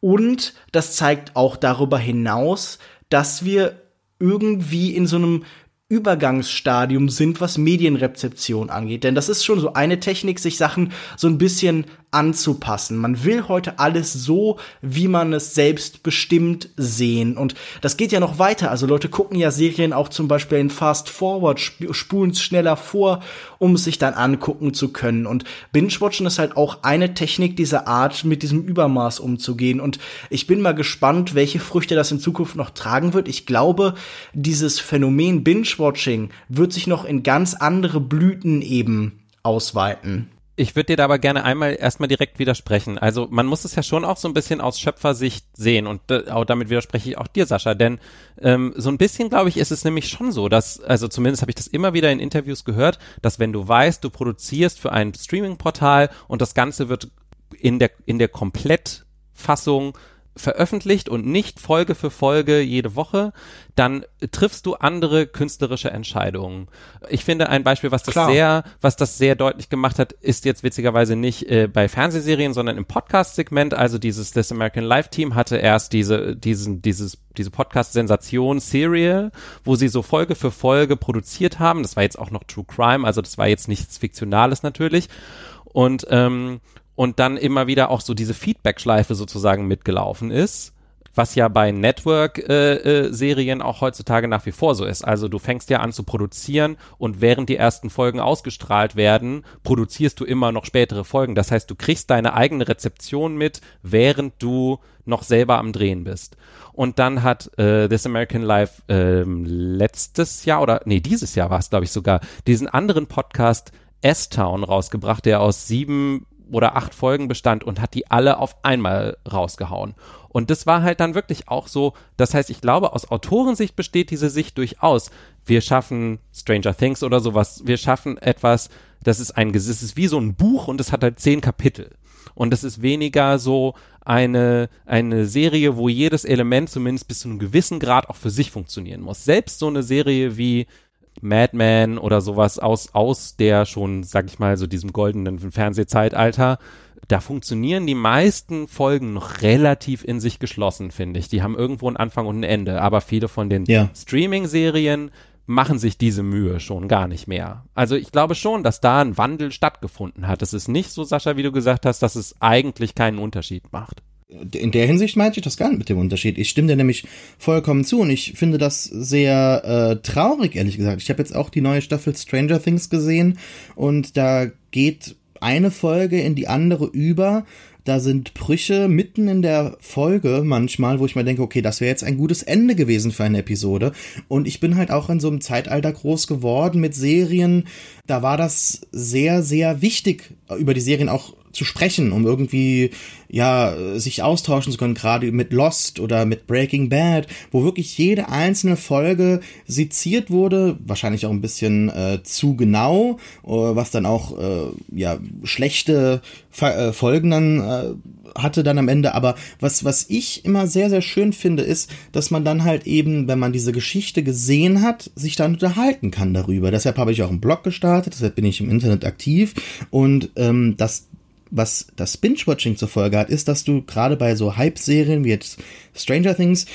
Und das zeigt auch darüber hinaus, dass wir irgendwie in so einem Übergangsstadium sind, was Medienrezeption angeht. Denn das ist schon so eine Technik, sich Sachen so ein bisschen anzupassen. Man will heute alles so, wie man es selbst bestimmt sehen. Und das geht ja noch weiter. Also Leute gucken ja Serien auch zum Beispiel in Fast Forward, sp spulen es schneller vor, um es sich dann angucken zu können. Und Binge-Watchen ist halt auch eine Technik dieser Art, mit diesem Übermaß umzugehen. Und ich bin mal gespannt, welche Früchte das in Zukunft noch tragen wird. Ich glaube, dieses Phänomen Binge-Watching wird sich noch in ganz andere Blüten eben ausweiten. Ich würde dir da aber gerne einmal erstmal direkt widersprechen. Also man muss es ja schon auch so ein bisschen aus Schöpfersicht sehen und äh, auch damit widerspreche ich auch dir, Sascha, denn ähm, so ein bisschen, glaube ich, ist es nämlich schon so, dass, also zumindest habe ich das immer wieder in Interviews gehört, dass wenn du weißt, du produzierst für ein Streaming-Portal und das Ganze wird in der, in der Komplettfassung veröffentlicht und nicht Folge für Folge jede Woche, dann triffst du andere künstlerische Entscheidungen. Ich finde ein Beispiel, was das Klar. sehr, was das sehr deutlich gemacht hat, ist jetzt witzigerweise nicht äh, bei Fernsehserien, sondern im Podcast-Segment. Also dieses This American Life Team hatte erst diese, diesen, dieses, diese Podcast-Sensation Serial, wo sie so Folge für Folge produziert haben. Das war jetzt auch noch True Crime, also das war jetzt nichts Fiktionales natürlich. Und ähm, und dann immer wieder auch so diese Feedback-Schleife sozusagen mitgelaufen ist was ja bei Network-Serien äh, äh, auch heutzutage nach wie vor so ist. Also du fängst ja an zu produzieren und während die ersten Folgen ausgestrahlt werden, produzierst du immer noch spätere Folgen. Das heißt, du kriegst deine eigene Rezeption mit, während du noch selber am Drehen bist. Und dann hat äh, This American Life ähm, letztes Jahr oder nee, dieses Jahr war es, glaube ich, sogar, diesen anderen Podcast S-Town rausgebracht, der aus sieben oder acht Folgen bestand und hat die alle auf einmal rausgehauen. Und das war halt dann wirklich auch so, das heißt, ich glaube, aus Autorensicht besteht diese Sicht durchaus. Wir schaffen Stranger Things oder sowas, wir schaffen etwas, das ist ein, das ist wie so ein Buch und es hat halt zehn Kapitel. Und es ist weniger so eine, eine Serie, wo jedes Element zumindest bis zu einem gewissen Grad auch für sich funktionieren muss. Selbst so eine Serie wie Madman oder sowas aus, aus der schon, sag ich mal, so diesem goldenen Fernsehzeitalter, da funktionieren die meisten Folgen noch relativ in sich geschlossen, finde ich. Die haben irgendwo einen Anfang und ein Ende, aber viele von den ja. Streaming-Serien machen sich diese Mühe schon gar nicht mehr. Also ich glaube schon, dass da ein Wandel stattgefunden hat. Es ist nicht so, Sascha, wie du gesagt hast, dass es eigentlich keinen Unterschied macht. In der Hinsicht meinte ich das gar nicht mit dem Unterschied. Ich stimme dir nämlich vollkommen zu und ich finde das sehr äh, traurig, ehrlich gesagt. Ich habe jetzt auch die neue Staffel Stranger Things gesehen und da geht eine Folge in die andere über da sind Brüche mitten in der Folge manchmal, wo ich mir denke, okay, das wäre jetzt ein gutes Ende gewesen für eine Episode. Und ich bin halt auch in so einem Zeitalter groß geworden mit Serien. Da war das sehr, sehr wichtig, über die Serien auch zu sprechen, um irgendwie ja sich austauschen zu können, gerade mit Lost oder mit Breaking Bad, wo wirklich jede einzelne Folge seziert wurde, wahrscheinlich auch ein bisschen äh, zu genau, äh, was dann auch äh, ja schlechte äh, Folgen dann äh, hatte dann am Ende. Aber was was ich immer sehr sehr schön finde, ist, dass man dann halt eben, wenn man diese Geschichte gesehen hat, sich dann unterhalten kann darüber. Deshalb habe ich auch einen Blog gestartet, deshalb bin ich im Internet aktiv und ähm, das was das Binge-Watching zur Folge hat, ist, dass du gerade bei so Hype-Serien wie jetzt Stranger Things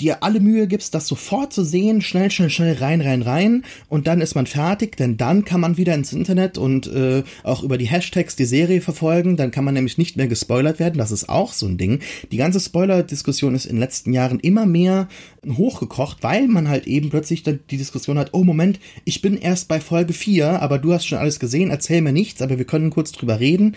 dir alle Mühe gibst, das sofort zu sehen, schnell, schnell, schnell rein, rein, rein und dann ist man fertig, denn dann kann man wieder ins Internet und äh, auch über die Hashtags die Serie verfolgen, dann kann man nämlich nicht mehr gespoilert werden, das ist auch so ein Ding. Die ganze Spoiler-Diskussion ist in den letzten Jahren immer mehr hochgekocht, weil man halt eben plötzlich dann die Diskussion hat, oh Moment, ich bin erst bei Folge 4, aber du hast schon alles gesehen, erzähl mir nichts, aber wir können kurz drüber reden.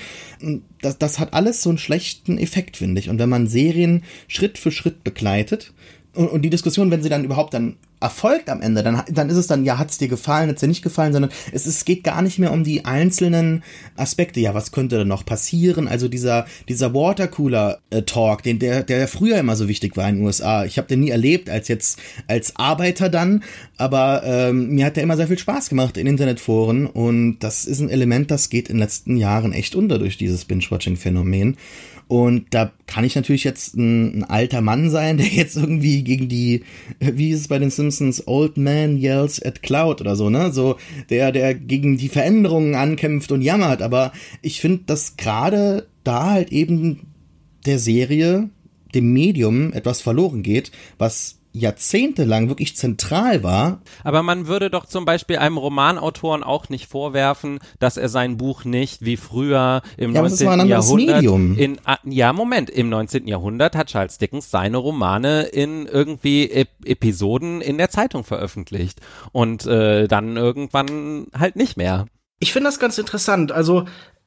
Das, das hat alles so einen schlechten Effekt, finde ich. Und wenn man Serien Schritt für Schritt begleitet, und, und die Diskussion, wenn sie dann überhaupt dann erfolgt am Ende, dann, dann ist es dann, ja, hat's dir gefallen, hat's dir nicht gefallen, sondern es, es geht gar nicht mehr um die einzelnen Aspekte. Ja, was könnte denn noch passieren? Also dieser, dieser Watercooler-Talk, den, der, der früher immer so wichtig war in den USA. Ich habe den nie erlebt als jetzt, als Arbeiter dann, aber ähm, mir hat der immer sehr viel Spaß gemacht in Internetforen und das ist ein Element, das geht in den letzten Jahren echt unter durch dieses Binge-Watching-Phänomen. Und da kann ich natürlich jetzt ein, ein, alter Mann sein, der jetzt irgendwie gegen die, wie ist es bei den Simpsons, Old Man Yells at Cloud oder so, ne? So, der, der gegen die Veränderungen ankämpft und jammert. Aber ich finde, dass gerade da halt eben der Serie, dem Medium etwas verloren geht, was jahrzehntelang wirklich zentral war. Aber man würde doch zum Beispiel einem Romanautoren auch nicht vorwerfen, dass er sein Buch nicht wie früher im ja, 19. Jahrhundert Medium. in ja Moment im 19. Jahrhundert hat Charles Dickens seine Romane in irgendwie Ep Episoden in der Zeitung veröffentlicht und äh, dann irgendwann halt nicht mehr. Ich finde das ganz interessant. Also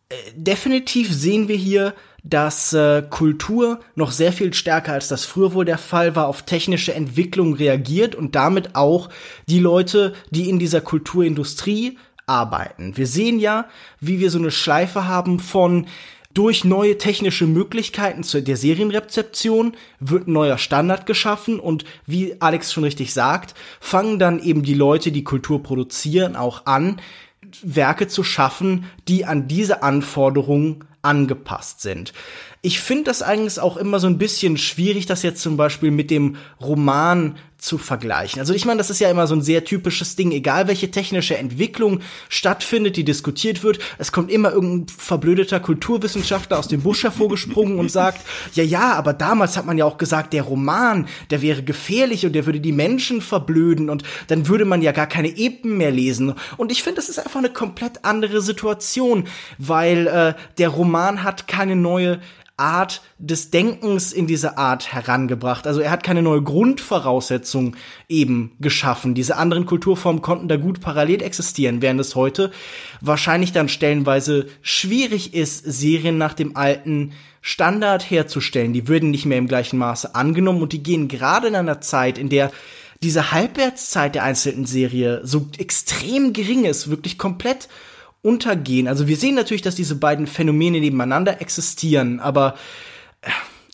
äh, definitiv sehen wir hier dass äh, Kultur noch sehr viel stärker als das früher wohl der Fall war auf technische Entwicklung reagiert und damit auch die Leute, die in dieser Kulturindustrie arbeiten. Wir sehen ja, wie wir so eine Schleife haben von durch neue technische Möglichkeiten zur der Serienrezeption wird ein neuer Standard geschaffen und wie Alex schon richtig sagt, fangen dann eben die Leute, die Kultur produzieren, auch an, Werke zu schaffen, die an diese Anforderungen angepasst sind. Ich finde das eigentlich auch immer so ein bisschen schwierig, das jetzt zum Beispiel mit dem Roman zu vergleichen. Also ich meine, das ist ja immer so ein sehr typisches Ding, egal welche technische Entwicklung stattfindet, die diskutiert wird, es kommt immer irgendein verblödeter Kulturwissenschaftler aus dem Busch hervorgesprungen und sagt, ja, ja, aber damals hat man ja auch gesagt, der Roman, der wäre gefährlich und der würde die Menschen verblöden und dann würde man ja gar keine Epen mehr lesen. Und ich finde, das ist einfach eine komplett andere Situation, weil äh, der Roman hat keine neue Art des Denkens in diese Art herangebracht. Also er hat keine neue Grundvoraussetzung eben geschaffen. Diese anderen Kulturformen konnten da gut parallel existieren, während es heute wahrscheinlich dann stellenweise schwierig ist, Serien nach dem alten Standard herzustellen. Die würden nicht mehr im gleichen Maße angenommen und die gehen gerade in einer Zeit, in der diese Halbwertszeit der einzelnen Serie so extrem gering ist, wirklich komplett untergehen. Also wir sehen natürlich, dass diese beiden Phänomene nebeneinander existieren, aber äh,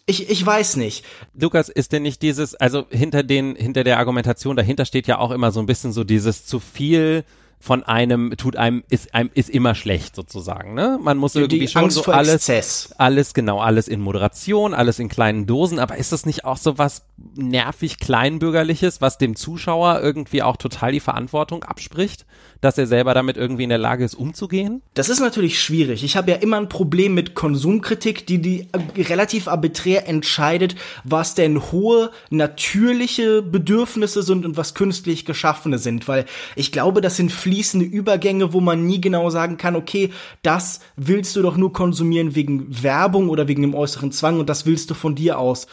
ich, ich weiß nicht. Lukas, ist denn nicht dieses, also hinter den, hinter der Argumentation dahinter steht ja auch immer so ein bisschen so dieses zu viel von einem tut einem ist einem ist immer schlecht sozusagen, ne? Man muss irgendwie die schon Angst so alles Exzess. alles genau, alles in Moderation, alles in kleinen Dosen, aber ist das nicht auch so was nervig kleinbürgerliches, was dem Zuschauer irgendwie auch total die Verantwortung abspricht, dass er selber damit irgendwie in der Lage ist umzugehen? Das ist natürlich schwierig. Ich habe ja immer ein Problem mit Konsumkritik, die die äh, relativ arbiträr entscheidet, was denn hohe natürliche Bedürfnisse sind und was künstlich geschaffene sind, weil ich glaube, das sind fließende Übergänge, wo man nie genau sagen kann, okay, das willst du doch nur konsumieren wegen Werbung oder wegen dem äußeren Zwang und das willst du von dir aus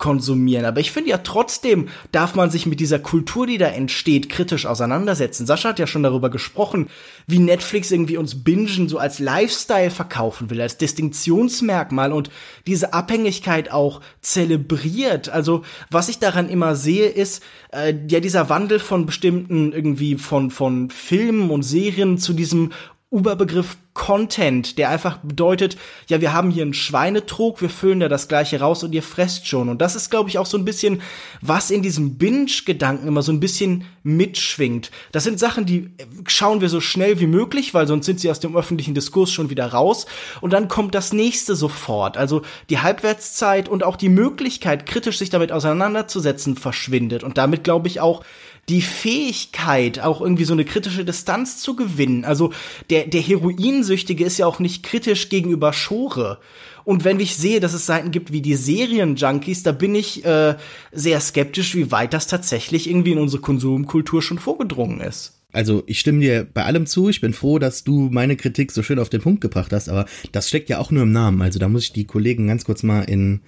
konsumieren. Aber ich finde ja trotzdem darf man sich mit dieser Kultur, die da entsteht, kritisch auseinandersetzen. Sascha hat ja schon darüber gesprochen, wie Netflix irgendwie uns Bingen so als Lifestyle verkaufen will, als Distinktionsmerkmal und diese Abhängigkeit auch zelebriert. Also was ich daran immer sehe, ist äh, ja dieser Wandel von bestimmten irgendwie von von Filmen und Serien zu diesem Überbegriff Content, der einfach bedeutet, ja, wir haben hier einen Schweinetrog, wir füllen da das gleiche raus und ihr fresst schon. Und das ist, glaube ich, auch so ein bisschen, was in diesem Binge-Gedanken immer so ein bisschen mitschwingt. Das sind Sachen, die schauen wir so schnell wie möglich, weil sonst sind sie aus dem öffentlichen Diskurs schon wieder raus. Und dann kommt das nächste sofort. Also die Halbwertszeit und auch die Möglichkeit, kritisch sich damit auseinanderzusetzen, verschwindet. Und damit, glaube ich, auch die Fähigkeit, auch irgendwie so eine kritische Distanz zu gewinnen. Also der, der Heroinsüchtige ist ja auch nicht kritisch gegenüber Schore. Und wenn ich sehe, dass es Seiten gibt wie die Serienjunkies, da bin ich äh, sehr skeptisch, wie weit das tatsächlich irgendwie in unsere Konsumkultur schon vorgedrungen ist. Also ich stimme dir bei allem zu. Ich bin froh, dass du meine Kritik so schön auf den Punkt gebracht hast, aber das steckt ja auch nur im Namen. Also da muss ich die Kollegen ganz kurz mal in.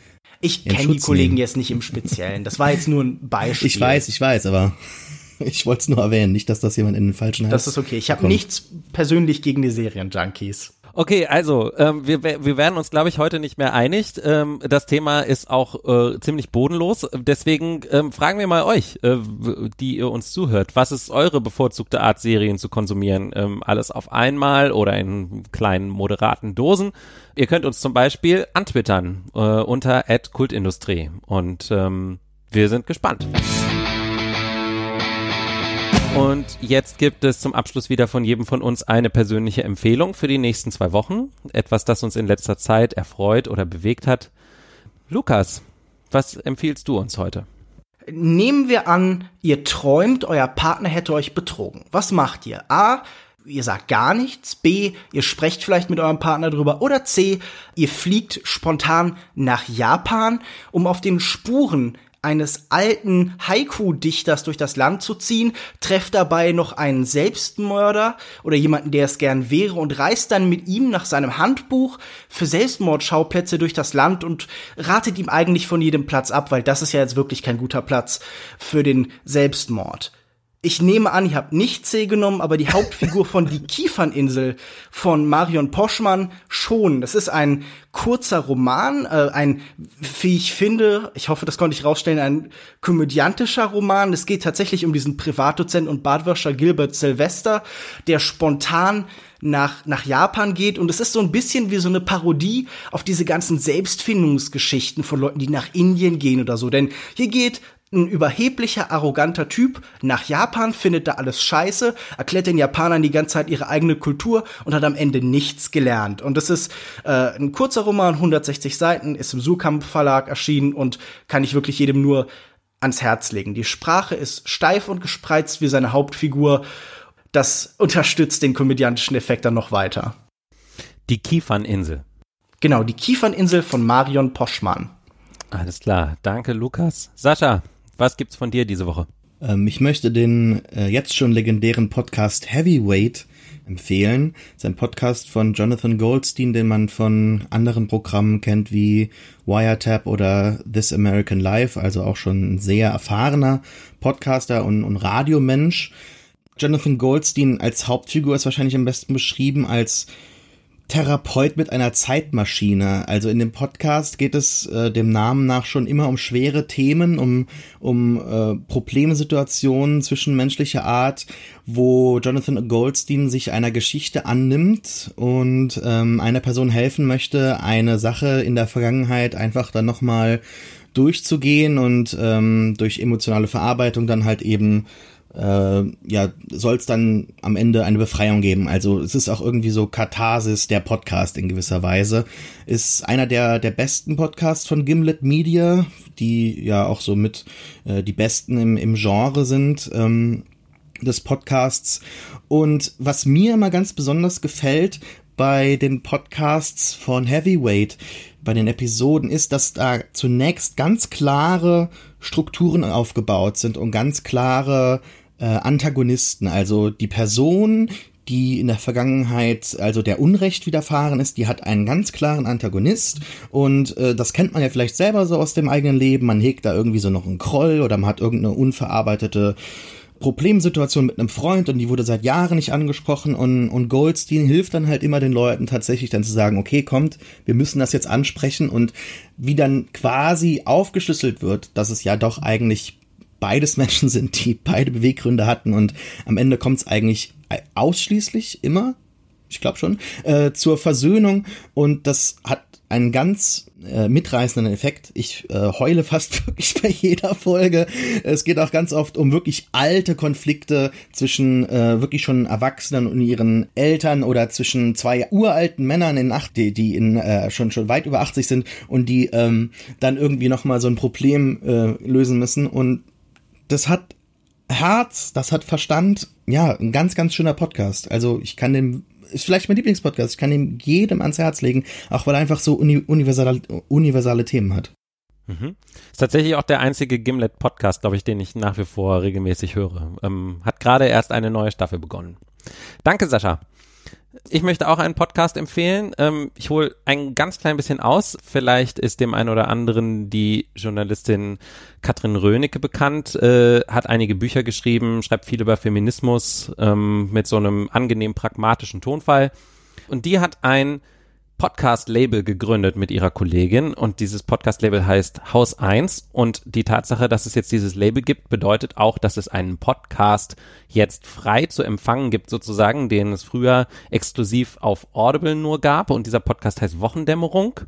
Ich kenne die Kollegen nehmen. jetzt nicht im Speziellen. Das war jetzt nur ein Beispiel. Ich weiß, ich weiß, aber ich wollte es nur erwähnen, nicht, dass das jemand in den falschen Hals Das ist okay. Ich habe nichts persönlich gegen die Serienjunkies. Okay, also ähm, wir, wir werden uns, glaube ich, heute nicht mehr einig. Ähm, das Thema ist auch äh, ziemlich bodenlos. Deswegen ähm, fragen wir mal euch, äh, die ihr uns zuhört, was ist eure bevorzugte Art, Serien zu konsumieren? Ähm, alles auf einmal oder in kleinen, moderaten Dosen? Ihr könnt uns zum Beispiel antwittern äh, unter @kultindustrie und ähm, wir sind gespannt. Und jetzt gibt es zum Abschluss wieder von jedem von uns eine persönliche Empfehlung für die nächsten zwei Wochen. Etwas, das uns in letzter Zeit erfreut oder bewegt hat. Lukas, was empfiehlst du uns heute? Nehmen wir an, ihr träumt, euer Partner hätte euch betrogen. Was macht ihr? A. Ihr sagt gar nichts. B. Ihr sprecht vielleicht mit eurem Partner drüber. Oder C. Ihr fliegt spontan nach Japan, um auf den Spuren eines alten Haiku-Dichters durch das Land zu ziehen, trefft dabei noch einen Selbstmörder oder jemanden, der es gern wäre und reist dann mit ihm nach seinem Handbuch für Selbstmordschauplätze durch das Land und ratet ihm eigentlich von jedem Platz ab, weil das ist ja jetzt wirklich kein guter Platz für den Selbstmord. Ich nehme an, ihr habt nicht C genommen, aber die Hauptfigur von Die Kieferninsel von Marion Poschmann schon. Das ist ein kurzer Roman, äh, ein, wie ich finde, ich hoffe, das konnte ich rausstellen, ein komödiantischer Roman. Es geht tatsächlich um diesen Privatdozent und Badwäscher Gilbert Sylvester, der spontan nach, nach Japan geht. Und es ist so ein bisschen wie so eine Parodie auf diese ganzen Selbstfindungsgeschichten von Leuten, die nach Indien gehen oder so. Denn hier geht ein überheblicher, arroganter Typ nach Japan, findet da alles scheiße, erklärt den Japanern die ganze Zeit ihre eigene Kultur und hat am Ende nichts gelernt. Und das ist äh, ein kurzer Roman, 160 Seiten, ist im Sukamp Verlag erschienen und kann ich wirklich jedem nur ans Herz legen. Die Sprache ist steif und gespreizt wie seine Hauptfigur. Das unterstützt den komödiantischen Effekt dann noch weiter. Die Kieferninsel. Genau, die Kieferninsel von Marion Poschmann. Alles klar. Danke, Lukas. Sascha, was gibt's von dir diese Woche? Ähm, ich möchte den äh, jetzt schon legendären Podcast Heavyweight empfehlen. Das ist ein Podcast von Jonathan Goldstein, den man von anderen Programmen kennt wie Wiretap oder This American Life, also auch schon ein sehr erfahrener Podcaster und, und Radiomensch. Jonathan Goldstein als Hauptfigur ist wahrscheinlich am besten beschrieben als Therapeut mit einer Zeitmaschine. Also in dem Podcast geht es äh, dem Namen nach schon immer um schwere Themen, um, um äh, Problemsituationen zwischenmenschlicher Art, wo Jonathan Goldstein sich einer Geschichte annimmt und ähm, einer Person helfen möchte, eine Sache in der Vergangenheit einfach dann nochmal durchzugehen und ähm, durch emotionale Verarbeitung dann halt eben äh, ja, soll es dann am Ende eine Befreiung geben. Also es ist auch irgendwie so Katharsis der Podcast in gewisser Weise. Ist einer der, der besten Podcasts von Gimlet Media, die ja auch so mit äh, die besten im, im Genre sind. Ähm, des Podcasts. Und was mir immer ganz besonders gefällt bei den Podcasts von Heavyweight, bei den Episoden, ist, dass da zunächst ganz klare Strukturen aufgebaut sind und ganz klare äh, Antagonisten. Also die Person, die in der Vergangenheit also der Unrecht widerfahren ist, die hat einen ganz klaren Antagonist und äh, das kennt man ja vielleicht selber so aus dem eigenen Leben. Man hegt da irgendwie so noch einen Kroll oder man hat irgendeine unverarbeitete Problemsituation mit einem Freund und die wurde seit Jahren nicht angesprochen und, und Goldstein hilft dann halt immer den Leuten tatsächlich dann zu sagen, okay, kommt, wir müssen das jetzt ansprechen und wie dann quasi aufgeschlüsselt wird, dass es ja doch eigentlich beides Menschen sind, die beide Beweggründe hatten und am Ende kommt es eigentlich ausschließlich immer, ich glaube schon, äh, zur Versöhnung und das hat einen ganz äh, mitreißenden Effekt. Ich äh, heule fast wirklich bei jeder Folge. Es geht auch ganz oft um wirklich alte Konflikte zwischen äh, wirklich schon Erwachsenen und ihren Eltern oder zwischen zwei uralten Männern in acht, die, die in äh, schon schon weit über 80 sind und die ähm, dann irgendwie noch mal so ein Problem äh, lösen müssen und das hat Herz, das hat Verstand. Ja, ein ganz, ganz schöner Podcast. Also ich kann den, ist vielleicht mein Lieblingspodcast. Ich kann ihn jedem ans Herz legen, auch weil er einfach so uni universale, universale Themen hat. Mhm. Ist tatsächlich auch der einzige Gimlet-Podcast, glaube ich, den ich nach wie vor regelmäßig höre. Ähm, hat gerade erst eine neue Staffel begonnen. Danke, Sascha. Ich möchte auch einen Podcast empfehlen. Ähm, ich hole ein ganz klein bisschen aus. Vielleicht ist dem einen oder anderen die Journalistin Katrin Rönecke bekannt, äh, hat einige Bücher geschrieben, schreibt viel über Feminismus ähm, mit so einem angenehm pragmatischen Tonfall. Und die hat ein Podcast-Label gegründet mit ihrer Kollegin und dieses Podcast-Label heißt Haus 1 und die Tatsache, dass es jetzt dieses Label gibt, bedeutet auch, dass es einen Podcast jetzt frei zu empfangen gibt sozusagen, den es früher exklusiv auf Audible nur gab und dieser Podcast heißt Wochendämmerung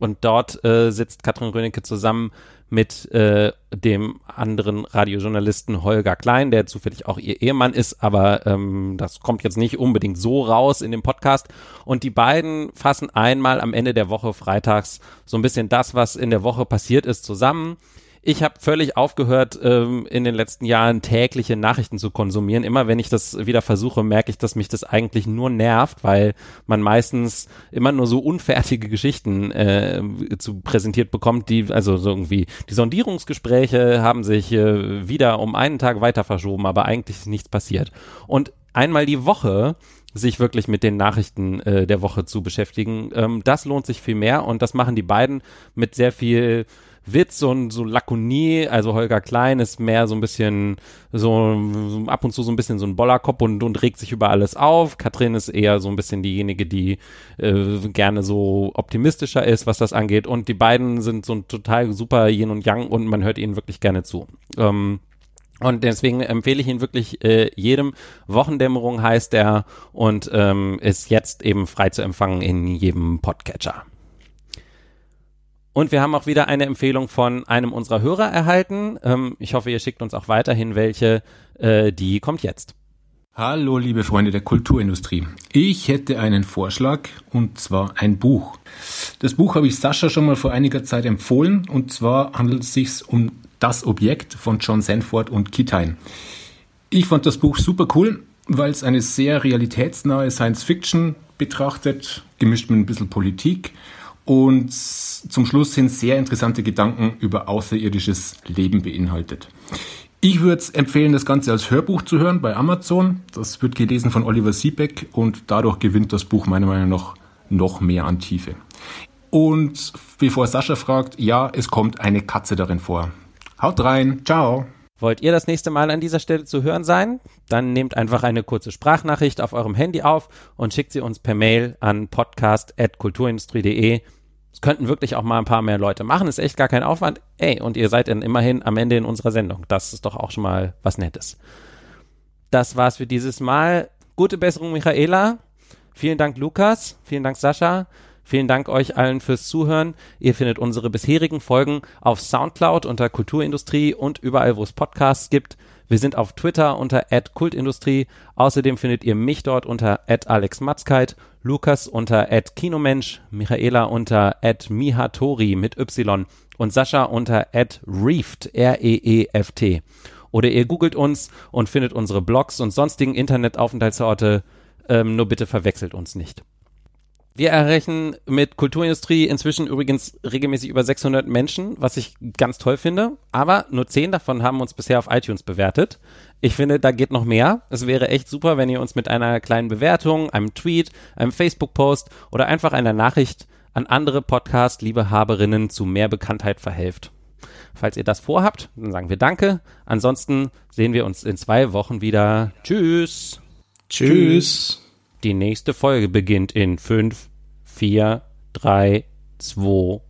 und dort äh, sitzt Katrin Rönecke zusammen mit äh, dem anderen Radiojournalisten Holger Klein, der zufällig auch ihr Ehemann ist, aber ähm, das kommt jetzt nicht unbedingt so raus in dem Podcast. Und die beiden fassen einmal am Ende der Woche freitags so ein bisschen das, was in der Woche passiert ist, zusammen ich habe völlig aufgehört, ähm, in den letzten Jahren tägliche Nachrichten zu konsumieren. Immer wenn ich das wieder versuche, merke ich, dass mich das eigentlich nur nervt, weil man meistens immer nur so unfertige Geschichten äh, zu präsentiert bekommt, die, also so irgendwie, die Sondierungsgespräche haben sich äh, wieder um einen Tag weiter verschoben, aber eigentlich ist nichts passiert. Und einmal die Woche sich wirklich mit den Nachrichten äh, der Woche zu beschäftigen. Ähm, das lohnt sich viel mehr und das machen die beiden mit sehr viel Witz und so Lakonie. Also Holger Klein ist mehr so ein bisschen so, ab und zu so ein bisschen so ein Bollerkopf und, und regt sich über alles auf. Katrin ist eher so ein bisschen diejenige, die äh, gerne so optimistischer ist, was das angeht. Und die beiden sind so ein total super Yin und Yang und man hört ihnen wirklich gerne zu. Ähm, und deswegen empfehle ich ihn wirklich äh, jedem. Wochendämmerung heißt er und ähm, ist jetzt eben frei zu empfangen in jedem Podcatcher. Und wir haben auch wieder eine Empfehlung von einem unserer Hörer erhalten. Ähm, ich hoffe, ihr schickt uns auch weiterhin welche. Äh, die kommt jetzt. Hallo, liebe Freunde der Kulturindustrie. Ich hätte einen Vorschlag und zwar ein Buch. Das Buch habe ich Sascha schon mal vor einiger Zeit empfohlen und zwar handelt es sich um Das Objekt von John Sanford und Kitain. Ich fand das Buch super cool, weil es eine sehr realitätsnahe Science Fiction betrachtet, gemischt mit ein bisschen Politik und zum Schluss sind sehr interessante Gedanken über außerirdisches Leben beinhaltet. Ich würde empfehlen, das Ganze als Hörbuch zu hören bei Amazon. Das wird gelesen von Oliver Siebeck und dadurch gewinnt das Buch meiner Meinung nach noch mehr an Tiefe. Und bevor Sascha fragt, ja, es kommt eine Katze darin vor. Haut rein, ciao. Wollt ihr das nächste Mal an dieser Stelle zu hören sein? Dann nehmt einfach eine kurze Sprachnachricht auf eurem Handy auf und schickt sie uns per Mail an podcast.kulturindustrie.de. Es könnten wirklich auch mal ein paar mehr Leute machen, ist echt gar kein Aufwand. Ey, und ihr seid dann immerhin am Ende in unserer Sendung. Das ist doch auch schon mal was Nettes. Das war's für dieses Mal. Gute Besserung, Michaela. Vielen Dank, Lukas. Vielen Dank, Sascha. Vielen Dank euch allen fürs Zuhören. Ihr findet unsere bisherigen Folgen auf Soundcloud unter Kulturindustrie und überall, wo es Podcasts gibt. Wir sind auf Twitter unter @kultindustrie. Außerdem findet ihr mich dort unter @alexmatzkeit, Lukas unter @kinomensch, Michaela unter @mihatori mit y und Sascha unter @reeft r e e f t. Oder ihr googelt uns und findet unsere Blogs und sonstigen Internetaufenthaltsorte. Ähm, nur bitte verwechselt uns nicht. Wir erreichen mit Kulturindustrie inzwischen übrigens regelmäßig über 600 Menschen, was ich ganz toll finde. Aber nur 10 davon haben uns bisher auf iTunes bewertet. Ich finde, da geht noch mehr. Es wäre echt super, wenn ihr uns mit einer kleinen Bewertung, einem Tweet, einem Facebook-Post oder einfach einer Nachricht an andere Podcast-Liebehaberinnen zu mehr Bekanntheit verhelft. Falls ihr das vorhabt, dann sagen wir Danke. Ansonsten sehen wir uns in zwei Wochen wieder. Tschüss. Tschüss. Die nächste Folge beginnt in 5, 4, 3, 2,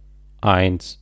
1.